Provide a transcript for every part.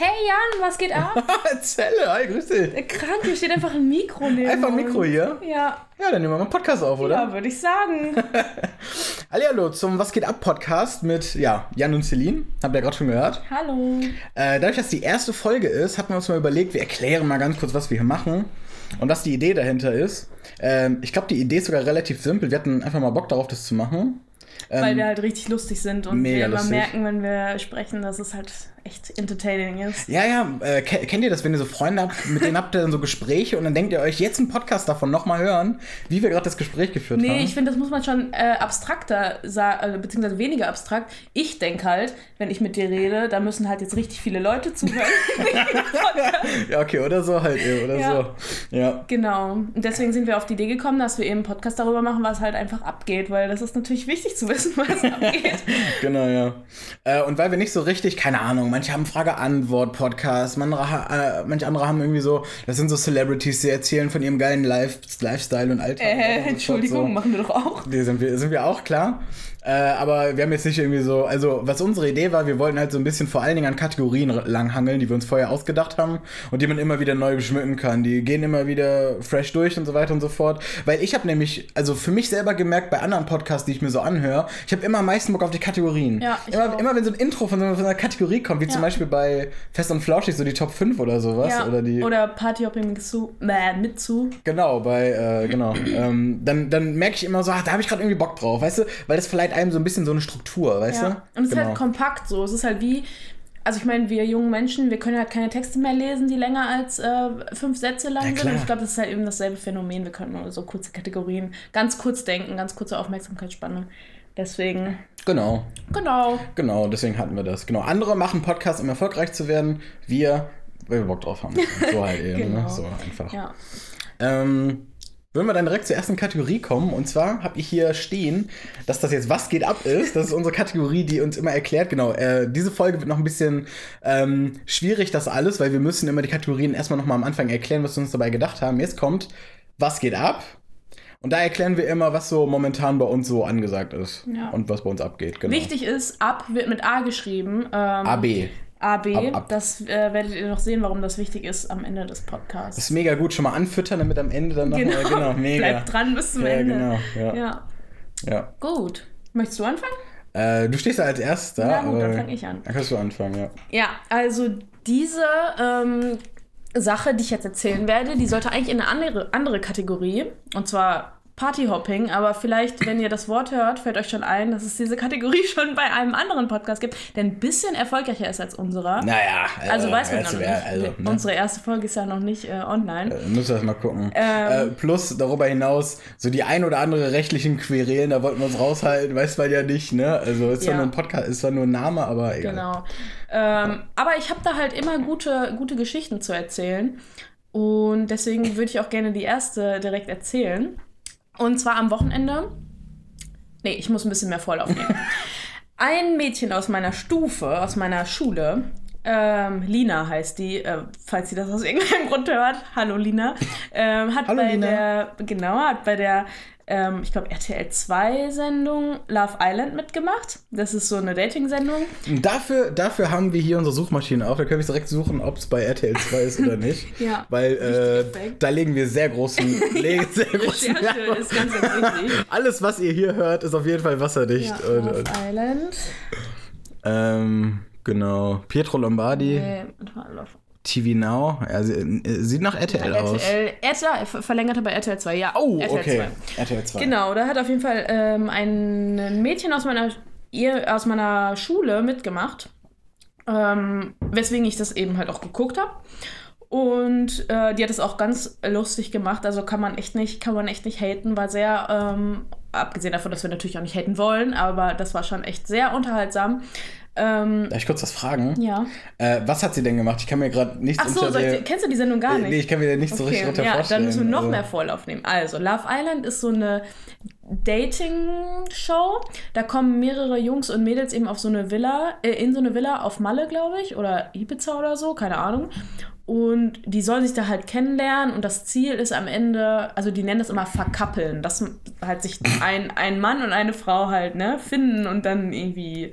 Hey Jan, was geht ab? Zelle, hi, grüß dich. Krank, hier steht einfach ein Mikro neben Einfach ein Mikro hier? Ja, Ja, dann nehmen wir mal einen Podcast auf, oder? ja würde ich sagen. Hallihallo zum Was geht ab Podcast mit ja, Jan und Celine. Habt ihr gerade schon gehört. Hallo. Äh, dadurch, dass die erste Folge ist, hatten wir uns mal überlegt, wir erklären mal ganz kurz, was wir hier machen und was die Idee dahinter ist. Ähm, ich glaube, die Idee ist sogar relativ simpel. Wir hatten einfach mal Bock darauf, das zu machen. Weil wir halt richtig lustig sind und Ähm, wir immer lustig. merken, wenn wir sprechen, dass es halt echt entertaining ist. Ja, ja, äh, ke- kennt ihr das, wenn ihr so Freunde habt, mit denen habt ihr dann so Gespräche und dann denkt ihr euch jetzt einen Podcast davon nochmal hören, wie wir gerade das Gespräch geführt haben? Nee, ich finde, das muss man schon äh, abstrakter sagen, äh, beziehungsweise weniger abstrakt. Ich denke halt, wenn ich mit dir rede, da müssen halt jetzt richtig viele Leute zuhören. ja, okay, oder so halt, oder Ja. so. Ja. genau. Und deswegen sind wir auf die Idee gekommen, dass wir eben einen Podcast darüber machen, was halt einfach abgeht, weil das ist natürlich wichtig zu wissen, was abgeht. Genau, ja. Äh, und weil wir nicht so richtig, keine Ahnung, manche haben Frage-Antwort-Podcasts, manche, äh, manche andere haben irgendwie so, das sind so Celebrities, die erzählen von ihrem geilen Life, Lifestyle und Alltag. und so Äh, fort, Entschuldigung, So. machen wir doch auch. Die sind wir, sind wir auch, klar. Äh, aber wir haben jetzt nicht irgendwie so, also was unsere Idee war, wir wollten halt so ein bisschen vor allen Dingen an Kategorien langhangeln, die wir uns vorher ausgedacht haben und die man immer wieder neu beschmücken kann. Die gehen immer wieder fresh durch und so weiter und so fort. Weil ich habe nämlich, also für mich selber gemerkt, bei anderen Podcasts, die ich mir so anhöre, ich habe immer am meisten Bock auf die Kategorien. Ja, immer, auch. immer wenn so ein Intro von so einer, Kategorie kommt, wie zum Ja. Beispiel bei Fest und Flauschig, so die Top 5 oder sowas. Ja, Oder die. oder Partyhopping mit zu, äh, mit zu. Genau, bei, äh, genau. ähm, dann, dann merke ich immer so, ach, da habe ich gerade irgendwie Bock drauf, weißt du? Weil das verleiht einem so ein bisschen so eine Struktur, weißt Ja. du? Und es ist genau. halt kompakt so. Es ist halt wie, also ich meine, wir jungen Menschen, wir können halt keine Texte mehr lesen, die länger als äh, fünf Sätze lang sind. Und ich glaube, das ist halt eben dasselbe Phänomen. Wir können nur so kurze Kategorien, ganz kurz denken, ganz kurze Aufmerksamkeitsspanne. Deswegen, Genau, genau. genau, deswegen hatten wir das. Genau. Andere machen Podcasts, um erfolgreich zu werden. Wir, weil wir Bock drauf haben. So halt eben, Genau. ne? So einfach. Ja. Ähm, würden wir dann direkt zur ersten Kategorie kommen. Und zwar habe ich hier stehen, dass das jetzt Was geht ab ist. Das ist unsere Kategorie, die uns immer erklärt. Genau, äh, diese Folge wird noch ein bisschen ähm, schwierig, das alles, weil wir müssen immer die Kategorien erstmal nochmal am Anfang erklären, was wir uns dabei gedacht haben. Jetzt kommt Was geht ab? Und da erklären wir immer, was so momentan bei uns so angesagt ist. Ja. Und was bei uns abgeht. Genau. Wichtig ist, ab wird mit A geschrieben. Ähm, AB. AB. Ab, ab. Das äh, werdet ihr noch sehen, warum das wichtig ist am Ende des Podcasts. Das ist mega gut. Schon mal anfüttern, damit am Ende dann noch genau. genau mega. Bleibt dran bis zum ja, Ende. genau. Ja. Ja. ja. Gut. Möchtest du anfangen? Äh, du stehst da als Erster. Na gut, dann aber- fange ich an. Dann kannst du anfangen, ja. Ja, also diese ähm, Sache, die ich jetzt erzählen werde, die sollte eigentlich in eine andere, andere Kategorie, und zwar Partyhopping, aber vielleicht, wenn ihr das Wort hört, fällt euch schon ein, dass es diese Kategorie schon bei einem anderen Podcast gibt, der ein bisschen erfolgreicher ist als unserer. Naja, also weiß man noch nicht. Also, ne? Unsere erste Folge ist ja noch nicht äh, online. Äh, Müssen wir das mal gucken. Ähm. äh, plus darüber hinaus, so die ein oder andere rechtlichen Querelen, da wollten wir uns raushalten, weiß man ja nicht, ne? Also ist zwar Ja. nur ein Podcast, ist zwar nur ein Name, aber egal. Genau. Ähm, aber ich habe da halt immer gute, gute Geschichten zu erzählen. Und deswegen würde ich auch gerne die erste direkt erzählen. Und zwar am Wochenende. Nee, ich muss ein bisschen mehr Vorlauf nehmen. Ein Mädchen aus meiner Stufe, aus meiner Schule, ähm, Lina heißt die, äh, falls sie das aus irgendeinem Grund hört. Hallo Lina. Ähm, hat Hallo, bei Lina. der, genau, hat bei der, ähm, ich glaube, RTL 2 Sendung Love Island mitgemacht. Das ist so eine Dating-Sendung. Dafür, dafür haben wir hier unsere Suchmaschine auf. Da können wir direkt suchen, ob es bei RTL 2 ist oder nicht. Ja. Weil äh, da legen wir sehr großen, legen sehr großen Recherche ist ganz, ganz wichtig. Alles, was ihr hier hört, ist auf jeden Fall wasserdicht. Ja, und, Love und, Island. ähm, genau. Pietro Lombardi, warte, Love TV Now. Ja, äh, sieht nach RTL, aus. RTL, RTL, ver- verlängerte bei RTL 2, ja. Oh, RTL okay. 2. RTL 2. Genau, da hat auf jeden Fall ähm, ein Mädchen aus meiner, ihr, aus meiner Schule mitgemacht, ähm, weswegen ich das eben halt auch geguckt habe. Und äh, die hat es auch ganz lustig gemacht, also kann man echt nicht, kann man echt nicht haten, war sehr, ähm, abgesehen davon, dass wir natürlich auch nicht haten wollen, aber das war schon echt sehr unterhaltsam. Ähm, Darf ich kurz was fragen? ja. Äh, was hat sie denn gemacht? Ich kann mir gerade nichts Ach so, unter ich, der... kennst du die Sendung gar nicht? Nee, ich kann mir nicht so richtig Okay, unter ja, vorstellen. dann müssen wir noch also. mehr Vorlauf nehmen. Also, Love Island ist so eine Dating-Show. Da kommen mehrere Jungs und Mädels eben auf so eine Villa, äh, in so eine Villa auf Malle, glaube ich, oder Ibiza oder so, keine Ahnung. Und die sollen sich da halt kennenlernen und das Ziel ist am Ende, also die nennen das immer verkappeln, dass halt sich ein, ein Mann und eine Frau halt, ne, finden und dann irgendwie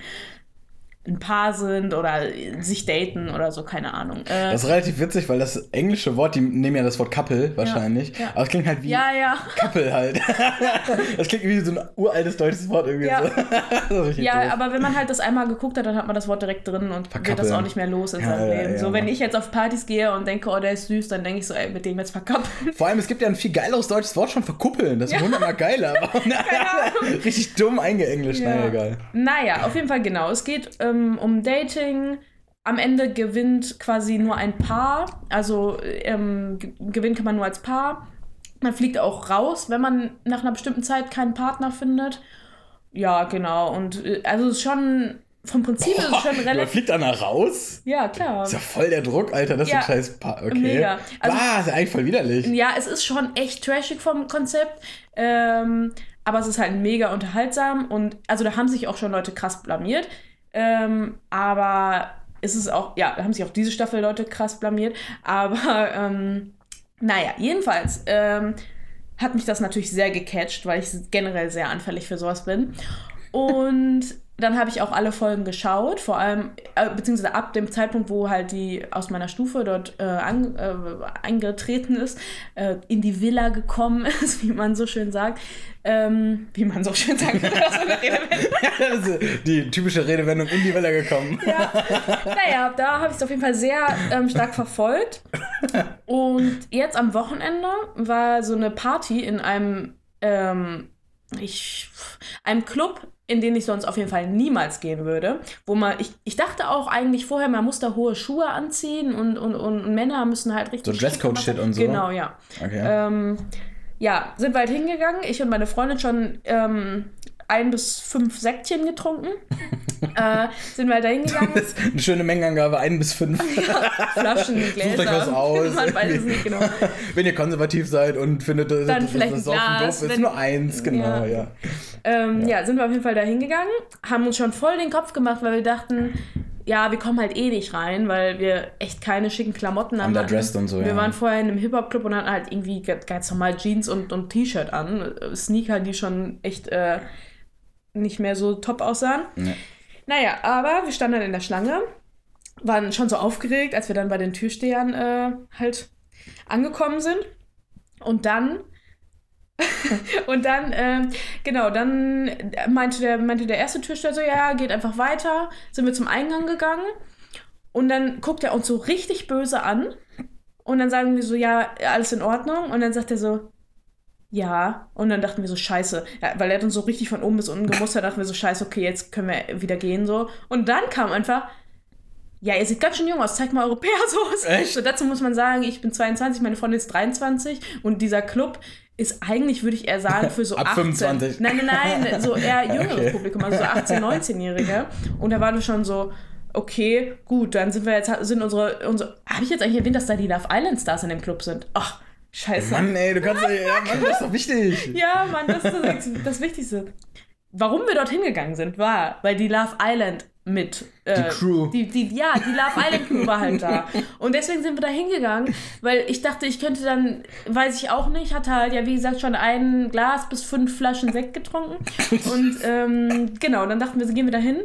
ein Paar sind oder sich daten oder so, keine Ahnung. Äh, Das ist relativ witzig, weil das englische Wort, die nehmen ja das Wort Couple wahrscheinlich. ja. Aber es klingt halt wie ja, ja. Couple halt. das klingt wie so ein uraltes deutsches Wort irgendwie. Ja. So. Ja, doof. aber wenn man halt das einmal geguckt hat, dann hat man das Wort direkt drin und wird das Verkappeln. auch nicht mehr los in Ja, seinem ja, Leben. ja. So, wenn ich jetzt auf Partys gehe und denke, oh, der ist süß, dann denke ich so, ey, mit dem jetzt verkappeln. Vor allem, es gibt ja ein viel geileres deutsches Wort schon für Kuppeln. Das ist hundertmal geiler. Richtig dumm eingeenglischt. Ja. Naja, egal. Naja, auf jeden Fall genau. Es geht ähm, um Dating. Am Ende gewinnt quasi nur ein Paar. Also ähm, ge- gewinnen kann man nur als Paar. Man fliegt auch raus, wenn man nach einer bestimmten Zeit keinen Partner findet. Ja, genau. Und äh, also es ist schon vom Prinzip ist es schon Man relativ. fliegt einer raus? Ja, klar. Ist ja voll der Druck, Alter. Das Ja. ist ein scheiß Paar. Okay. Mega. Also- ah, ist ja eigentlich voll widerlich. Ja, es ist schon echt trashig vom Konzept. Ähm, aber es ist halt mega unterhaltsam und also da haben sich auch schon Leute krass blamiert. Ähm, aber es ist auch, ja, haben sich auch diese Staffel Leute krass blamiert. Aber ähm, naja, jedenfalls ähm, hat mich das natürlich sehr gecatcht, weil ich generell sehr anfällig für sowas bin. Und dann habe ich auch alle Folgen geschaut, vor allem, äh, beziehungsweise ab dem Zeitpunkt, wo halt die aus meiner Stufe dort äh, an, äh, eingetreten ist, äh, in die Villa gekommen ist, wie man so schön sagt. Ähm, wie man so schön sagt. ist die typische Redewendung in die Welle gekommen. ja. Naja, da habe ich es auf jeden Fall sehr ähm, stark verfolgt. Und jetzt am Wochenende war so eine Party in einem, ähm, ich, einem Club, in den ich sonst auf jeden Fall niemals gehen würde. Wo man, ich, ich dachte auch eigentlich vorher, man muss da hohe Schuhe anziehen und, und, und Männer müssen halt richtig. So Dresscode-Shit und so? Genau, ja. Okay. Ähm, ja, sind wir halt hingegangen. Ich und meine Freundin schon ähm, ein bis fünf Säckchen getrunken. äh, sind wir da hingegangen. Eine schöne Mengenangabe, ein bis fünf. Flaschen, Gläser. Sucht euch was aus. Man weiß es nicht genau. Wenn ihr konservativ seid und findet, dass Dann das, vielleicht das ein Saufen doof ist, wenn- nur eins, genau, Ja. ja. Ähm, ja. sind wir auf jeden Fall da hingegangen, haben uns schon voll den Kopf gemacht, weil wir dachten, ja, wir kommen halt eh nicht rein, weil wir echt keine schicken Klamotten an Underdressed und so, Wir ja. waren vorher in einem Hip-Hop-Club und hatten halt irgendwie ganz ganz normal Jeans und, und T-Shirt an. Sneaker, die schon echt äh, nicht mehr so top aussahen. Ja. Naja, aber wir standen dann in der Schlange, waren schon so aufgeregt, als wir dann bei den Türstehern äh, halt angekommen sind. Und dann, und dann, ähm, genau, dann meinte der, meinte der erste Türsteher so, ja, geht einfach weiter. Sind wir zum Eingang gegangen. Und dann guckt er uns so richtig böse an. Und dann sagen wir so, ja, alles in Ordnung. Und dann sagt er so, ja. Und dann dachten wir so, scheiße. Ja, weil er uns so richtig von oben bis unten gemustert, dachten wir so, scheiße, okay, jetzt können wir wieder gehen so. Und dann kam einfach, ja, ihr seht ganz schön jung aus, zeigt mal eure Persos. Echt? So, dazu muss man sagen, ich bin 22, meine Freundin ist 23 und dieser Club ist eigentlich, würde ich eher sagen, für so Ab 18. 25. Nein, nein, nein, so eher jüngeres Okay. Publikum, also so 18, 19-Jährige. Und da waren wir schon so, okay, gut, dann sind wir jetzt, sind unsere, unsere habe ich jetzt eigentlich erwähnt, dass da die Love Island Stars in dem Club sind? Ach, scheiße. Mann, ey, du kannst ja, ja, Mann, das ist doch wichtig. Ja, Mann, das ist das, das Wichtigste. Warum wir dorthin gegangen sind, war, weil die Love Island mit. Äh, Die Crew. Die, die, ja, die Love Island Crew war halt da. Und deswegen sind wir da hingegangen, weil ich dachte, ich könnte dann, weiß ich auch nicht, hatte halt ja, wie gesagt, schon ein Glas bis fünf Flaschen Sekt getrunken. Und ähm, genau, dann dachten wir, gehen wir da hin.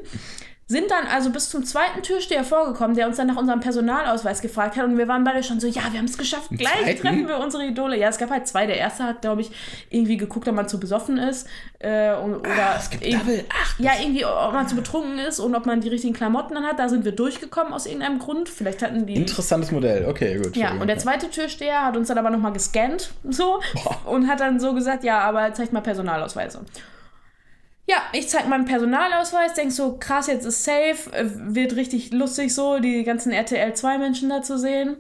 Sind dann also bis zum zweiten Türsteher vorgekommen, der uns dann nach unserem Personalausweis gefragt hat. Und wir waren beide schon so, ja, wir haben es geschafft. Gleich zweiten? treffen wir unsere Idole. Ja, es gab halt zwei. Der erste hat, glaube ich, irgendwie geguckt, ob man zu besoffen ist. Äh, und, oder Ah, es gibt Double. Ach, ja, irgendwie, ob man zu betrunken ist und ob man die richtigen Klamotten dann hat. Da sind wir durchgekommen aus irgendeinem Grund. Vielleicht hatten die. Interessantes Modell, okay, gut. Ja, und der zweite Türsteher hat uns dann aber nochmal gescannt, so, und hat dann so gesagt, ja, aber zeigt mal Personalausweise. Ja, ich zeig meinen Personalausweis, denk so, krass, jetzt ist safe, äh, wird richtig lustig so, die ganzen RTL 2 Menschen da zu sehen.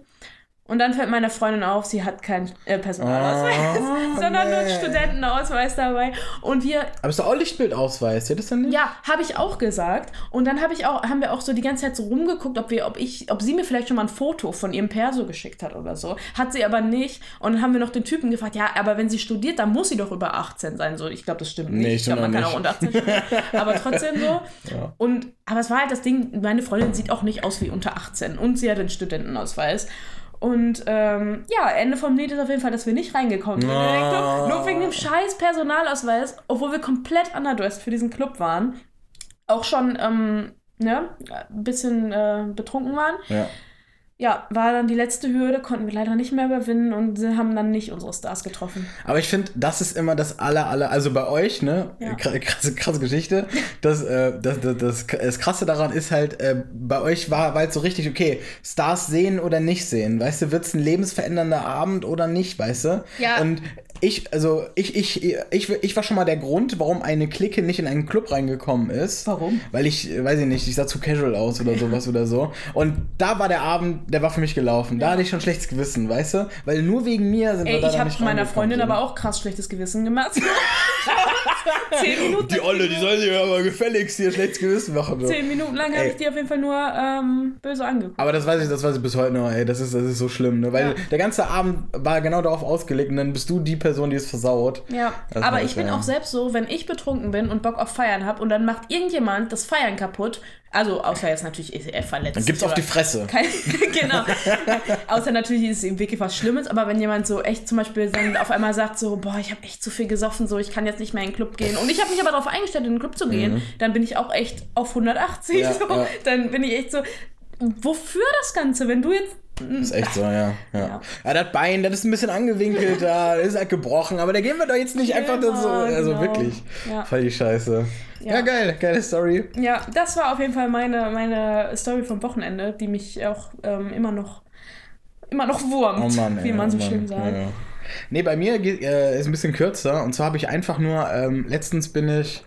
Und dann fällt meiner Freundin auf, sie hat keinen äh, Personalausweis, Oh, sondern nur einen nee. Studentenausweis dabei. Und wir Aber ist doch auch Lichtbildausweis, ja, das dann nicht? ja, habe ich auch gesagt. Und dann habe ich auch, haben wir auch so die ganze Zeit so rumgeguckt, ob wir, ob ich, ob sie mir vielleicht schon mal ein Foto von ihrem Perso geschickt hat oder so. Hat sie aber nicht. Und dann haben wir noch den Typen gefragt, ja, aber wenn sie studiert, dann muss sie doch über 18 sein. So, ich glaube, das stimmt nicht. Nee, ich glaube, man stimmt kann auch unter 18 studieren. aber trotzdem so. Ja. Und, aber es war halt das Ding, meine Freundin sieht auch nicht aus wie unter 18. Und sie hat einen Studentenausweis. Und ähm, ja, Ende vom Lied ist auf jeden Fall, dass wir nicht reingekommen sind. Oh. Nur wegen dem scheiß Personalausweis, obwohl wir komplett underdressed für diesen Club waren. Auch schon ähm, ne, ein bisschen äh, betrunken waren. Ja. Ja, war dann die letzte Hürde, konnten wir leider nicht mehr überwinden und sie haben dann nicht unsere Stars getroffen. Aber ich finde, das ist immer das aller, aller, also bei euch, ne, Ja. kr- krasse, krasse Geschichte. Das, äh, das, das, das, das Krasse daran ist halt, äh, bei euch war war halt so richtig, okay, Stars sehen oder nicht sehen, weißt du, wird es ein lebensverändernder Abend oder nicht, weißt du? Ja. Und ich, also ich, ich, ich, ich war schon mal der Grund, warum eine Clique nicht in einen Club reingekommen ist. Warum? Weil ich, weiß ich nicht, ich sah zu casual aus oder sowas oder so. Und da war der Abend, der war für mich gelaufen. Da hatte ich schon schlechtes Gewissen, weißt du? Weil nur wegen mir sind Ey, wir da ich habe nicht meiner Freundin aber auch krass schlechtes Gewissen gemacht. zehn Minuten. Die Olle, die soll sich aber gefälligst hier schlechtes Gewissen machen. So. Zehn Minuten lang habe ich die auf jeden Fall nur ähm, böse angeguckt. Aber das weiß ich, das weiß ich bis heute noch, ey. Das ist, das ist so schlimm, ne? Weil Ja. der ganze Abend war genau darauf ausgelegt und dann bist du die Person, die es versaut. Ja, Das aber heißt, ich bin ja. auch selbst so, wenn ich betrunken bin und Bock auf Feiern habe und dann macht irgendjemand das Feiern kaputt, also außer jetzt natürlich ist er verletzt. Dann gibt's auf die Fresse. Kein, genau. außer natürlich ist es ihm wirklich was Schlimmes, aber wenn jemand so echt zum Beispiel dann auf einmal sagt so, boah, ich habe echt zu viel gesoffen, so ich kann jetzt nicht mehr in den Club gehen und ich habe mich aber darauf eingestellt, in den Club zu gehen, dann bin ich auch echt auf 180. Mhm. Ja, so. ja. Dann bin ich echt so, wofür das Ganze, wenn du jetzt Ist echt so, ja. Ja, Ja. ja. das Bein, das ist ein bisschen angewinkelt da, das ist halt gebrochen, aber da gehen wir doch jetzt nicht einfach Genau, das so, also genau. wirklich. Ja. Voll die Scheiße. Ja. Ja. geil, geile Story. Ja, das war auf jeden Fall meine, meine Story vom Wochenende, die mich auch ähm, immer noch immer noch wurmt, Oh Mann, wie man oh so Mann. schön sagt. Ja. Nee, bei mir geht, äh, ist ein bisschen kürzer. Und zwar habe ich einfach nur, ähm, letztens bin ich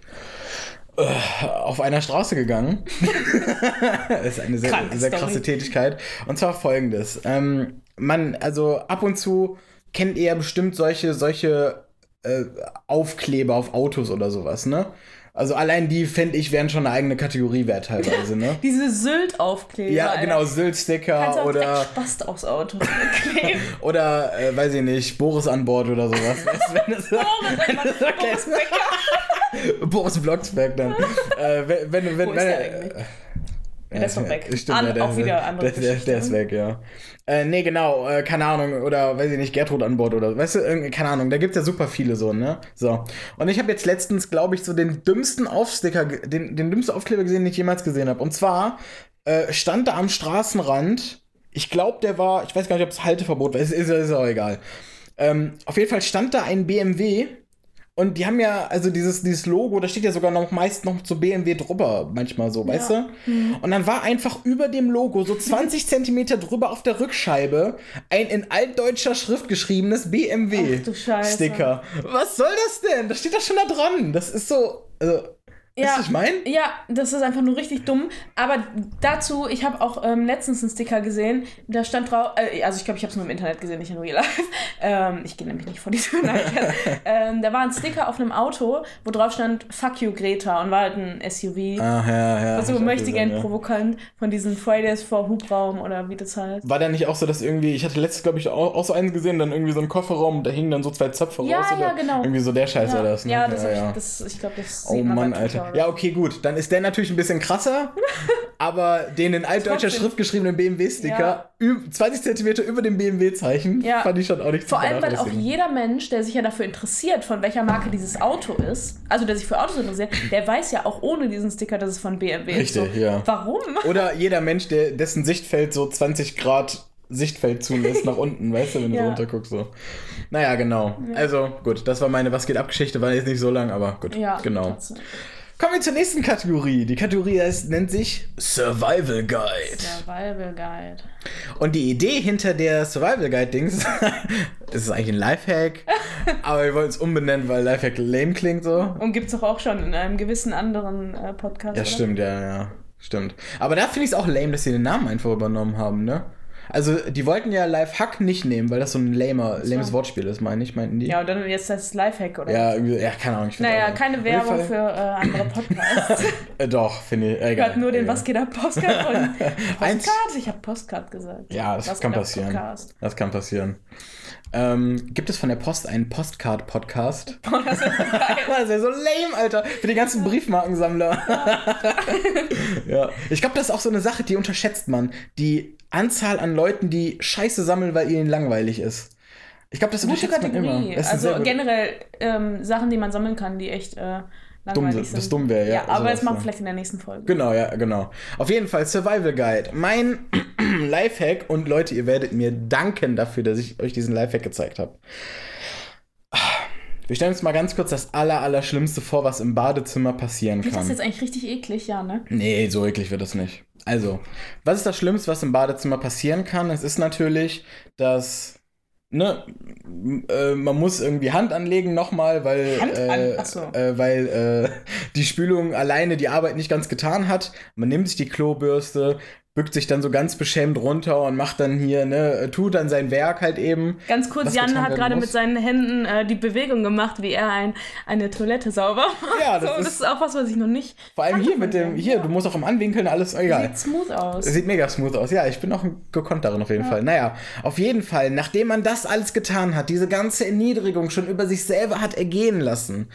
äh, auf einer Straße gegangen. das ist eine sehr, sehr Story. krasse Tätigkeit. Und zwar folgendes. Ähm, man, also ab und zu kennt ihr ja bestimmt solche, solche äh, Aufkleber auf Autos oder sowas, ne? Also allein die, fände ich, wären schon eine eigene Kategorie wert teilweise, ne? Diese Sylt-Aufkleber. Ja, genau, Kannst Sylt-Sticker auch oder... Spast aufs Auto kleben. Oder, äh, weiß ich nicht, Boris an Bord oder sowas. Du, wenn das, Boris, Becker. Boris Blocksberg dann. äh, wenn, wenn, wenn, Wo ist wenn, der äh, eigentlich? Ja, Der ist doch weg. Stimmt, An- ja, der, auch wieder andere der, der, der ist weg, ja. Äh, nee, genau, äh, keine Ahnung, oder weiß ich nicht, Gertrud an Bord oder, weißt du, keine Ahnung, da gibt's ja super viele so, ne? So. Und ich habe jetzt letztens, glaube ich, so den dümmsten Aufsticker, den, den dümmsten Aufkleber gesehen, den ich jemals gesehen habe. Und zwar äh, stand da am Straßenrand, ich glaube, der war, ich weiß gar nicht, ob es Halteverbot war, ist, ist, ist auch egal. Ähm, auf jeden Fall stand da ein BMW und die haben ja, also dieses, dieses Logo, da steht ja sogar noch meist noch zu BMW drüber, manchmal so, weißt du? Und dann war einfach über dem Logo, so 20 Zentimeter drüber auf der Rückscheibe, ein in altdeutscher Schrift geschriebenes. BMW-Sticker. Was soll das denn? Das steht doch schon da dran. Das ist so, also, weißt du, ich meine? Ja, das ist einfach nur richtig dumm. Aber dazu, ich habe auch ähm, letztens einen Sticker gesehen, da stand drauf, äh, also ich glaube, ich habe es nur im Internet gesehen, nicht in Real Life. Ähm, ich gehe nämlich nicht vor die Tür. Ähm, da war ein Sticker auf einem Auto, wo drauf stand, fuck you Greta und war halt ein SUV. Ah, ja, ja. also möchte gern ja. provokant von diesen Fridays for Hubraum oder wie das heißt. War da nicht auch so, dass irgendwie, ich hatte letztes, glaube ich, auch, auch so eins gesehen, dann irgendwie so ein Kofferraum, da hingen dann so zwei Zöpfe Ja, raus. ja, oder genau. Irgendwie so der Scheiß ja, war das, ne? ja, das, ja, ja. Ich, das ich glaube, das Oh Mann, Alter. Ja, okay, gut. Dann ist der natürlich ein bisschen krasser, aber den in altdeutscher. Schrift geschriebenen BMW-Sticker, Ja. ü- 20 Zentimeter über dem BMW-Zeichen, Ja. fand ich schon auch nicht zu Vor allem, weil auch jeder Mensch, der sich ja dafür interessiert, von welcher Marke dieses Auto ist, also der sich für Autos interessiert, der weiß ja auch ohne diesen Sticker, dass es von BMW ist. Richtig, so, ja. Warum? Oder jeder Mensch, der, dessen Sichtfeld so 20 Grad Sichtfeld zulässt nach unten, weißt du, wenn du Ja. runterguckst. So. Naja, genau. Also, gut, das war meine Was geht ab Geschichte, war jetzt nicht so lang, aber gut. Ja, genau. trotzdem. Kommen wir zur nächsten Kategorie. Die Kategorie heißt, nennt sich Survival Guide. Survival Guide. Und die Idee hinter der Survival Guide Dings, es ist eigentlich ein Lifehack, aber wir wollen es umbenennen, weil Lifehack lame klingt so. Und gibt es doch auch schon in einem gewissen anderen äh, Podcast. Ja, oder? stimmt, ja, ja, stimmt. Aber da finde ich es auch lame, dass sie den Namen einfach übernommen haben, ne? Also, die wollten ja Lifehack nicht nehmen, weil das so ein lamer, lames Wortspiel ist, meine ich, meinten die. Ja, und dann jetzt das Lifehack, oder? Ja, ja, keine Ahnung. Ich Naja, keine Werbung für äh, andere Podcasts. Äh, doch, finde ich. Egal, Hört nur den egal. Was geht ab Postcard von Postcard? Ich habe Postcard gesagt. Ja, das Was kann passieren. Podcast. Das kann passieren. Ähm, gibt es von der Post einen Postcard-Podcast? Boah, das ist so geil. Das ist ja so lame, Alter. Für die ganzen Briefmarkensammler. Ja. Ich glaube, das ist auch so eine Sache, die unterschätzt man. Die Anzahl an Leuten, die Scheiße sammeln, weil ihnen langweilig ist. Ich glaube, das Gute unterschätzt man immer. Kategorie. Das ist eine sehr Also gute- generell ähm, Sachen, die man sammeln kann, die echt, äh, langweilig Dumm, sind. das dumm wäre, ja. Ja, aber das machen wir vielleicht in der nächsten Folge. Genau, ja, genau. Auf jeden Fall Survival Guide. Mein Lifehack und Leute, ihr werdet mir danken dafür, dass ich euch diesen Lifehack gezeigt habe. Wir stellen uns mal ganz kurz das aller, aller Schlimmste vor, was im Badezimmer passieren Wird das kann. jetzt eigentlich richtig eklig, ja, ne? Nee, so eklig wird das nicht. Also, was ist das Schlimmste, was im Badezimmer passieren kann? Es ist natürlich, dass ne, äh, man muss irgendwie Hand anlegen nochmal, weil, Hand an- äh, so. äh, weil äh, die Spülung alleine die Arbeit nicht ganz getan hat. Man nimmt sich die Klobürste, bückt sich dann so ganz beschämt runter und macht dann hier, ne, tut dann sein Werk halt eben. Ganz kurz, Jan hat gerade muss. mit seinen Händen äh, die Bewegung gemacht, wie er ein, eine Toilette sauber macht. Ja, das so, ist- das ist auch was, was ich noch nicht. Vor allem hier mit dem, hier, du musst auch im Anwinkeln alles, egal. Sieht smooth aus. Sieht mega smooth aus. Ja, ich bin auch gekonnt darin auf jeden Fall. Naja, auf jeden Fall, nachdem man das alles getan hat, diese ganze Erniedrigung schon über sich selber hat ergehen lassen,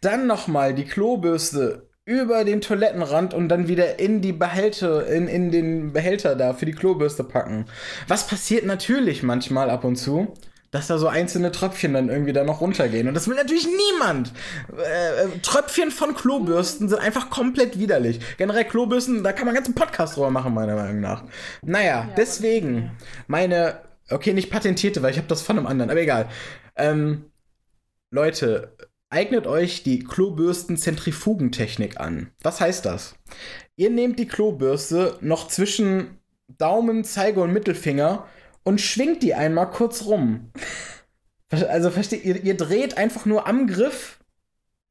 dann nochmal die Klobürste über den Toilettenrand und dann wieder in die Behälter, in, in den Behälter da für die Klobürste packen. Was passiert natürlich manchmal ab und zu? Dass da so einzelne Tröpfchen dann irgendwie da noch runtergehen. Und das will natürlich niemand. Äh, äh, Tröpfchen von Klobürsten sind einfach komplett widerlich. Generell Klobürsten, da kann man einen ganzen Podcast drüber machen, meiner Meinung nach. Naja, deswegen meine, okay, nicht patentierte, weil ich habe das von einem anderen, aber egal. Ähm, Leute, eignet euch die Klobürsten-Zentrifugentechnik an. Was heißt das? Ihr nehmt die Klobürste noch zwischen Daumen, Zeige und Mittelfinger und schwingt die einmal kurz rum. Also versteht ihr, ihr dreht einfach nur am Griff,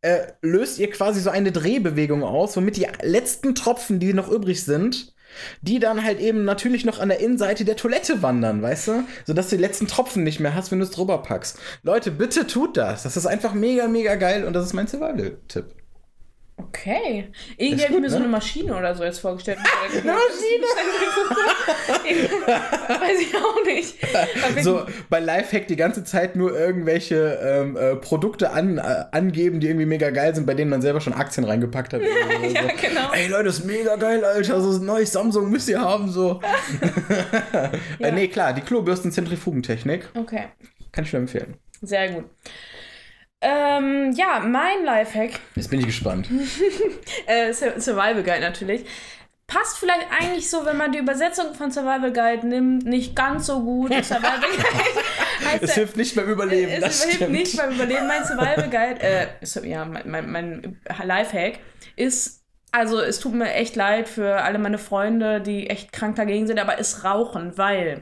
äh, löst ihr quasi so eine Drehbewegung aus, womit die letzten Tropfen, die noch übrig sind, die dann halt eben natürlich noch an der Innenseite der Toilette wandern, weißt du? Sodass du die letzten Tropfen nicht mehr hast, wenn du es drüber packst. Leute, bitte tut das. Das ist einfach mega, mega geil und das ist mein Survival-Tipp. Okay. Irgendwie hätte ich mir so ne? eine Maschine oder so jetzt vorgestellt. Eine Maschine? Weiß ich auch nicht. So bei Lifehack die ganze Zeit nur irgendwelche ähm, äh, Produkte an, äh, angeben, die irgendwie mega geil sind, bei denen man selber schon Aktien reingepackt hat. Ja, so. genau. Ey Leute, das ist mega geil, Alter. So ein neues Samsung müsst ihr haben. So. äh, nee, klar, die Klobürsten-Zentrifugentechnik. Okay. Kann ich nur empfehlen. Sehr gut. Ähm, ja, mein Lifehack, Jetzt bin ich gespannt. äh, Sur- Survival Guide natürlich, passt vielleicht eigentlich so, wenn man die Übersetzung von Survival Guide nimmt, nicht ganz so gut. Survival Guide heißt Es hilft nicht beim Überleben, es das hilft stimmt. nicht beim Überleben. Mein Survival Guide, äh, so, ja, mein, mein, mein Lifehack ist, also es tut mir echt leid für alle meine Freunde, die echt krank dagegen sind, aber ist Rauchen, weil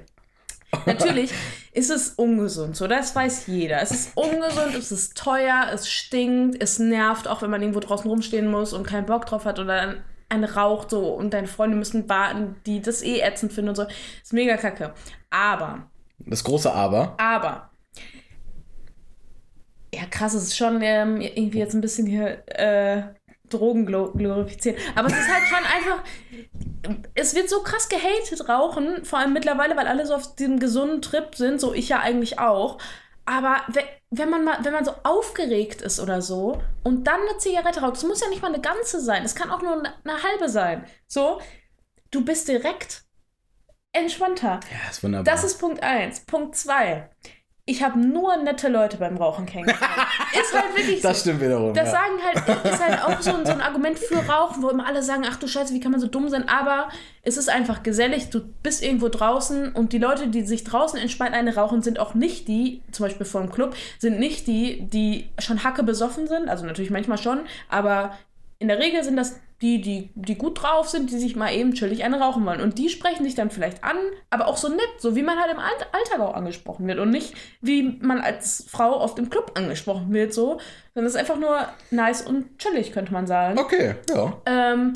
natürlich ist es ungesund, so das weiß jeder. Es ist ungesund, es ist teuer, es stinkt, es nervt, auch wenn man irgendwo draußen rumstehen muss und keinen Bock drauf hat oder dann ein raucht so und deine Freunde müssen warten, die das eh ätzend finden und so. Ist mega kacke. Aber Das große Aber. aber. Ja, krass, es ist schon ähm, irgendwie jetzt ein bisschen hier äh, Drogen glo- glorifizieren. Aber es ist halt schon einfach. Es wird so krass gehatet, Rauchen. Vor allem mittlerweile, weil alle so auf diesem gesunden Trip sind. So ich ja eigentlich auch. Aber we- wenn man mal, wenn man so aufgeregt ist oder so und dann eine Zigarette raucht, das muss ja nicht mal eine ganze sein. Es kann auch nur eine, eine halbe sein. So, du bist direkt entspannter. Ja, ist wunderbar. Das ist Punkt 1. Punkt 2. Ich habe nur nette Leute beim Rauchen kennengelernt. ist halt wirklich so. das stimmt wiederum. Das ja. sagen halt, ist halt auch so ein, so ein Argument für Rauchen, wo immer alle sagen, ach du Scheiße, wie kann man so dumm sein? Aber es ist einfach gesellig, du bist irgendwo draußen und die Leute, die sich draußen entspannt eine rauchen, sind auch nicht die, zum Beispiel vor dem Club, sind nicht die, die schon hacke besoffen sind, also natürlich manchmal schon, aber in der Regel sind das die, die, die gut drauf sind, die sich mal eben chillig eine rauchen wollen. Und die sprechen sich dann vielleicht an, aber auch so nett, so wie man halt im Alt Alltag auch angesprochen wird. Und nicht, wie man als Frau oft im Club angesprochen wird, so. Sondern es ist einfach nur nice und chillig, könnte man sagen. Okay, ja. Ähm,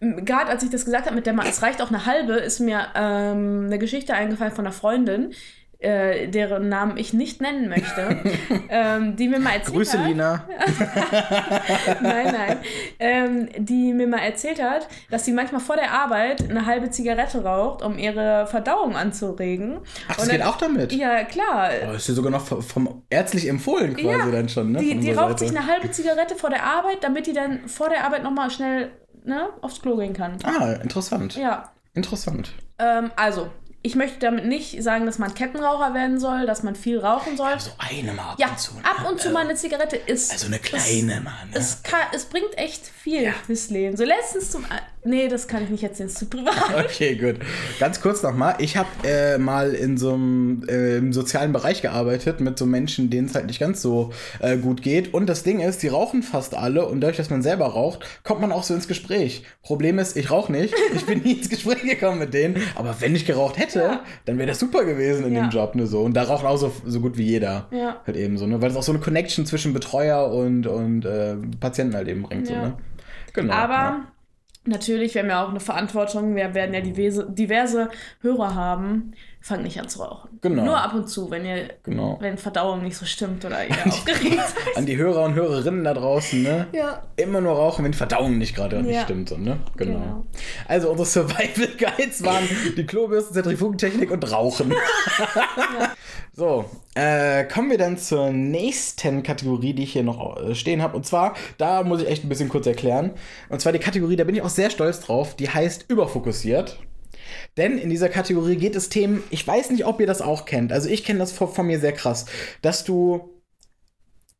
Gerade als ich das gesagt habe mit der Ma es reicht auch eine halbe, ist mir ähm, eine Geschichte eingefallen von einer Freundin, äh, deren Namen ich nicht nennen möchte, ähm, die mir mal erzählt Grüße, hat. Lina. Nein, nein. Ähm, die mir mal erzählt hat, dass sie manchmal vor der Arbeit eine halbe Zigarette raucht, um ihre Verdauung anzuregen. Ach, das Und geht dann- auch damit? Ja, klar. Oh, ist ja sogar noch vom- vom ärztlich empfohlen quasi Ja, dann schon, ne? Die, die raucht sich Seite. eine halbe Zigarette vor der Arbeit, damit die dann vor der Arbeit nochmal schnell ne, aufs Klo gehen kann. Ah, interessant. Ja. Interessant. Ähm, also, ich möchte damit nicht sagen, dass man Kettenraucher werden soll, dass man viel rauchen soll. So eine mal ab Ja, und zu. ne? ab und zu mal eine Zigarette ist. Also eine kleine mal. Ne? Es, kann, es bringt echt viel fürs Leben. So letztens zum. Nee, das kann ich nicht erzählen, ist zu privat. Okay, gut. Ganz kurz nochmal. Ich habe äh, mal in so einem äh, sozialen Bereich gearbeitet mit so Menschen, denen es halt nicht ganz so äh, gut geht. Und das Ding ist, die rauchen fast alle und dadurch, dass man selber raucht, kommt man auch so ins Gespräch. Problem ist, ich rauche nicht. Ich bin nie ins Gespräch gekommen mit denen. Aber wenn ich geraucht hätte, Ja. dann wäre das super gewesen in Ja. dem Job. Ne, so. Und da raucht auch so, so gut wie jeder. Ja. Halt eben so, ne? Weil es auch so eine Connection zwischen Betreuer und, und äh, Patienten halt eben bringt. So, ne? Genau. Aber. Natürlich, wir haben ja auch eine Verantwortung. Wir werden ja diverse, diverse Hörer haben. Fangt nicht an zu rauchen. Genau. Nur ab und zu, wenn ihr, Genau. wenn Verdauung nicht so stimmt oder ihr aufgeregt seid. An die Hörer und Hörerinnen da draußen, ne? Ja. Immer nur rauchen, wenn Verdauung nicht gerade nicht Ja. stimmt. So, ne? Genau. Genau. Also unsere Survival Guides waren die Klobürsten, Zentrifugentechnik und Rauchen. So, äh, kommen wir dann zur nächsten Kategorie, die ich hier noch äh, stehen habe. Und zwar, da muss ich echt ein bisschen kurz erklären. Und zwar die Kategorie, da bin ich auch sehr stolz drauf, die heißt überfokussiert. Denn in dieser Kategorie geht es Themen, ich weiß nicht, ob ihr das auch kennt. Also ich kenne das von, von mir sehr krass, dass du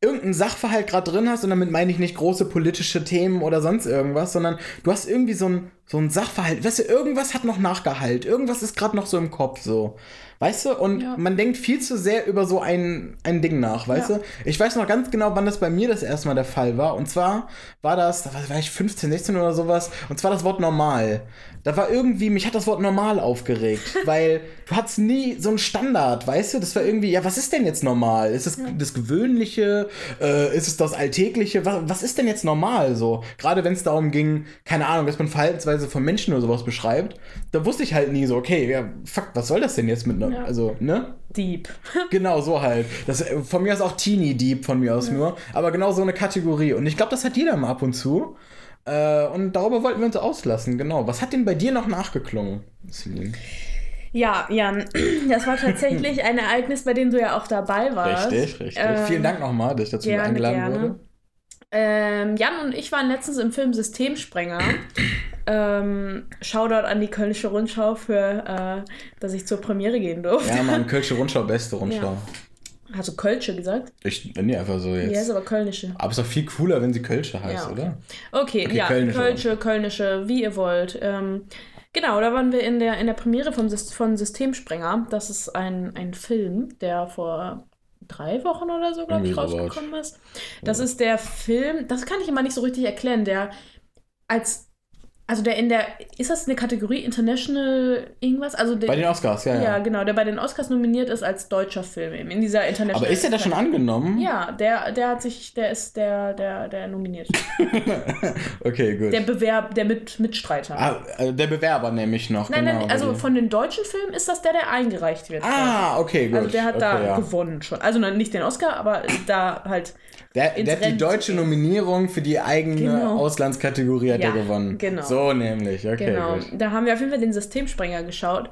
irgendeinen Sachverhalt gerade drin hast und damit meine ich nicht große politische Themen oder sonst irgendwas, sondern du hast irgendwie so ein, so ein Sachverhalt. Weißt du, irgendwas hat noch Nachgehalt, irgendwas ist gerade noch so im Kopf so. Weißt du? Und Ja. man denkt viel zu sehr über so ein, ein Ding nach, weißt Ja. du? Ich weiß noch ganz genau, wann das bei mir das erste Mal der Fall war. Und zwar war das, da war, ich 15, 16 oder sowas, und zwar das Wort normal. Da war irgendwie, mich hat das Wort normal aufgeregt, weil du hattest nie so einen Standard, weißt du? Das war irgendwie, ja, was ist denn jetzt normal? Ist es das Gewöhnliche? Äh, ist es das Alltägliche? Was, was ist denn jetzt normal so? Gerade wenn es darum ging, keine Ahnung, dass man Verhaltensweise von Menschen oder sowas beschreibt, da wusste ich halt nie so, okay, ja, fuck, was soll das denn jetzt mit, ne? Ja. also, ne? Deep. Genau, so halt. Das, äh, von mir aus auch Teeny Deep von mir aus nur. Aber genau so eine Kategorie. Und ich glaube, das hat jeder mal ab und zu. Äh, und darüber wollten wir uns auslassen, genau. Was hat denn bei dir noch nachgeklungen, Celine? Ja, Jan, das war tatsächlich ein Ereignis, bei dem du ja auch dabei warst. Richtig, richtig. Ähm, Vielen Dank nochmal, dass ich dazu gerne, eingeladen gerne. wurde. Ähm, Jan und ich waren letztens im Film Systemsprenger. ähm, Shoutout an die Kölnische Rundschau für, äh, dass ich zur Premiere gehen durfte. Ja, Mann, Kölsche Rundschau, beste Rundschau. Hast du Kölsche gesagt? Ich nee, einfach so Ja, ist jetzt. aber Kölnische. aber es ist doch viel cooler, wenn sie Kölsche heißt, Ja, okay. oder? Okay, Okay, ja, Kölnische. Kölsche, Kölnische, wie ihr wollt. Ähm, genau, da waren wir in der, in der Premiere vom, von Systemsprenger. Das ist ein, ein Film, der vor drei Wochen oder so, glaube ich, rausgekommen ist. Das ist der Film, das kann ich immer nicht so richtig erklären, der als, also der in der, ist das eine Kategorie International irgendwas? Also der, Bei den Oscars, ja, ja, ja. genau, der bei den Oscars nominiert ist als deutscher Film eben, in dieser International. Aber ist der da schon angenommen? Ja, der, der hat sich, der ist der, der, der nominiert. Okay, gut. Der Bewerb, der Mit Mitstreiter. ah, äh, der Bewerber nämlich noch. nein, genau, nein, also von den deutschen Filmen ist das der, der eingereicht wird. Ah, okay, gut. also der hat okay, da ja. gewonnen schon. Also nicht den Oscar, aber da halt. Der, der hat die deutsche. Nominierung für die eigene Genau. Auslandskategorie hat Ja, er gewonnen. genau. So nämlich, okay, Genau. gut. Da haben wir auf jeden Fall den Systemsprenger geschaut.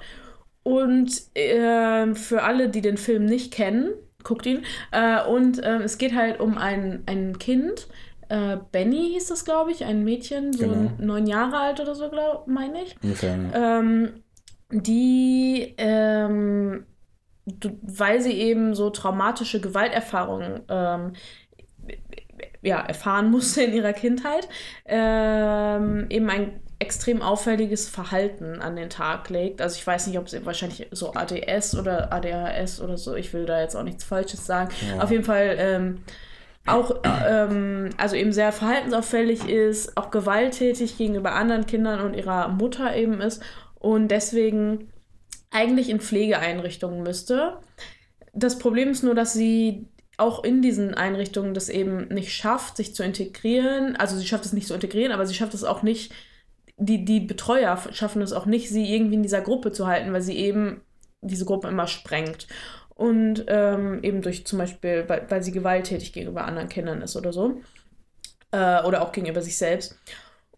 Und ähm, für alle, die den Film nicht kennen, guckt ihn. Äh, und ähm, es geht halt um ein, ein Kind. Äh, Benny hieß das, glaube ich, ein Mädchen, so Genau. neun Jahre alt oder so, meine ich. Ja. ähm, die, ähm, weil sie eben so traumatische Gewalterfahrungen ähm, ja, erfahren musste in ihrer Kindheit, ähm, eben ein extrem auffälliges Verhalten an den Tag legt. Also ich weiß nicht, ob sie wahrscheinlich so ADS oder ADHS oder so, ich will da jetzt auch nichts Falsches sagen. Ja. Auf jeden Fall ähm, auch, ähm, also eben sehr verhaltensauffällig ist, auch gewalttätig gegenüber anderen Kindern und ihrer Mutter eben ist und deswegen eigentlich in Pflegeeinrichtungen müsste. Das Problem ist nur, dass sie auch in diesen Einrichtungen das eben nicht schafft, sich zu integrieren. Also sie schafft es nicht zu integrieren, aber sie schafft es auch nicht, die, die Betreuer schaffen es auch nicht, sie irgendwie in dieser Gruppe zu halten, weil sie eben diese Gruppe immer sprengt. Und ähm, eben durch zum Beispiel, weil, weil sie gewalttätig gegenüber anderen Kindern ist oder so. Äh, oder auch gegenüber sich selbst.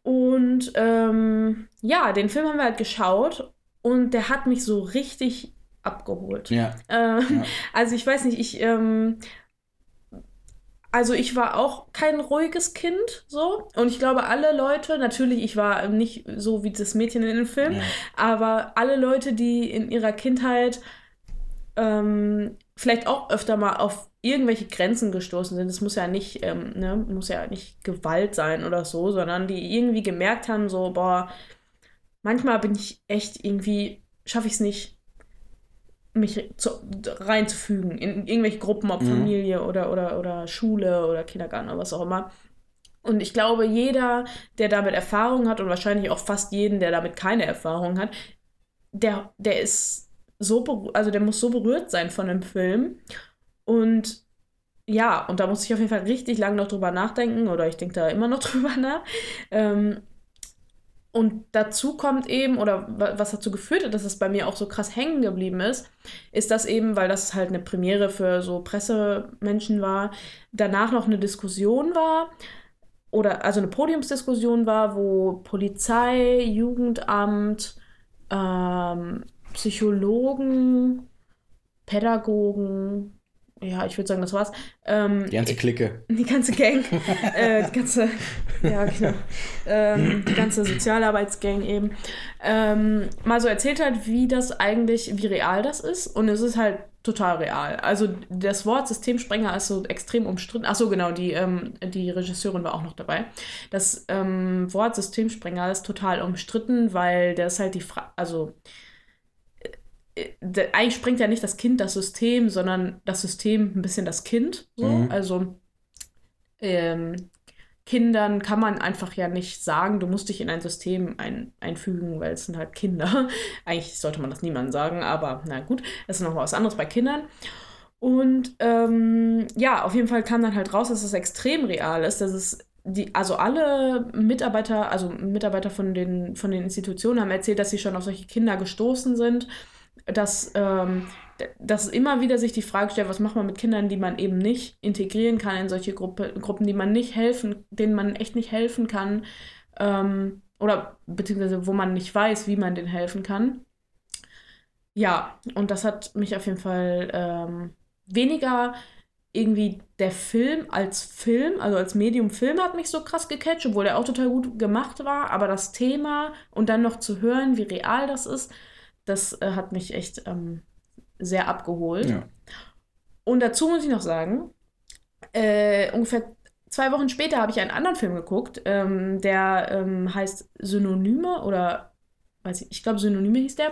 Und ähm, ja, den Film haben wir halt geschaut und der hat mich so richtig abgeholt. Ja. Ähm, Ja. Also ich weiß nicht, ich, ähm, also ich war auch kein ruhiges Kind, so. Und ich glaube, alle Leute, natürlich, ich war nicht so wie das Mädchen in dem Film, ja. aber alle Leute, die in ihrer Kindheit ähm, vielleicht auch öfter mal auf irgendwelche Grenzen gestoßen sind. Es muss ja nicht, ähm, ne, muss ja nicht Gewalt sein oder so, sondern die irgendwie gemerkt haben, so, boah, manchmal bin ich echt irgendwie, schaffe ich es nicht, mich zu, reinzufügen in irgendwelche Gruppen, ob mhm. Familie oder, oder, oder Schule oder Kindergarten oder was auch immer. Und ich glaube, jeder, der damit Erfahrung hat und wahrscheinlich auch fast jeden, der damit keine Erfahrung hat, der, der ist so, also der muss so berührt sein von dem Film. Und ja, und da muss ich auf jeden Fall richtig lange noch drüber nachdenken, oder ich denke da immer noch drüber nach. Ähm, und dazu kommt eben, oder was dazu geführt hat, dass es bei mir auch so krass hängen geblieben ist, ist das eben, weil das halt eine Premiere für so Pressemenschen war, danach noch eine Diskussion war, oder also eine Podiumsdiskussion war, wo Polizei, Jugendamt, ähm, Psychologen, Pädagogen, ja, ich würde sagen, das war's. Ähm, die ganze Clique. Die ganze Gang. äh, die ganze, ja, genau. Ähm, die ganze Sozialarbeitsgang eben. Ähm, mal so erzählt hat, wie das eigentlich, wie real das ist. Und es ist halt total real. Also das Wort Systemsprenger ist so extrem umstritten. Achso, genau, die, ähm, die Regisseurin war auch noch dabei. Das ähm, Wort Systemsprenger ist total umstritten, weil das halt die Frage, also eigentlich sprengt ja nicht das Kind das System, sondern das System ein bisschen das Kind. So. Mhm. Also ähm, Kindern kann man einfach ja nicht sagen, du musst dich in ein System ein, einfügen, weil es sind halt Kinder. eigentlich sollte man das niemandem sagen, aber na gut, das ist noch was anderes bei Kindern. Und ähm, ja, auf jeden Fall kam dann halt raus, dass es extrem real ist, dass es die, also alle Mitarbeiter, also Mitarbeiter von den, von den Institutionen haben erzählt, dass sie schon auf solche Kinder gestoßen sind dass, ähm, dass immer wieder sich die Frage stellt, was macht man mit Kindern, die man eben nicht integrieren kann in solche Gruppe, Gruppen, die man nicht helfen, denen man echt nicht helfen kann, ähm, oder beziehungsweise wo man nicht weiß, wie man denen helfen kann. Ja, und das hat mich auf jeden Fall ähm, weniger irgendwie der Film als Film, also als Medium Film hat mich so krass gecatcht, obwohl der auch total gut gemacht war, aber das Thema und dann noch zu hören, wie real das ist, das äh, hat mich echt ähm, sehr abgeholt. Ja. Und dazu muss ich noch sagen, äh, ungefähr zwei Wochen später habe ich einen anderen Film geguckt, ähm, der ähm, heißt Synonyme oder weiß ich, ich glaube Synonyme hieß der.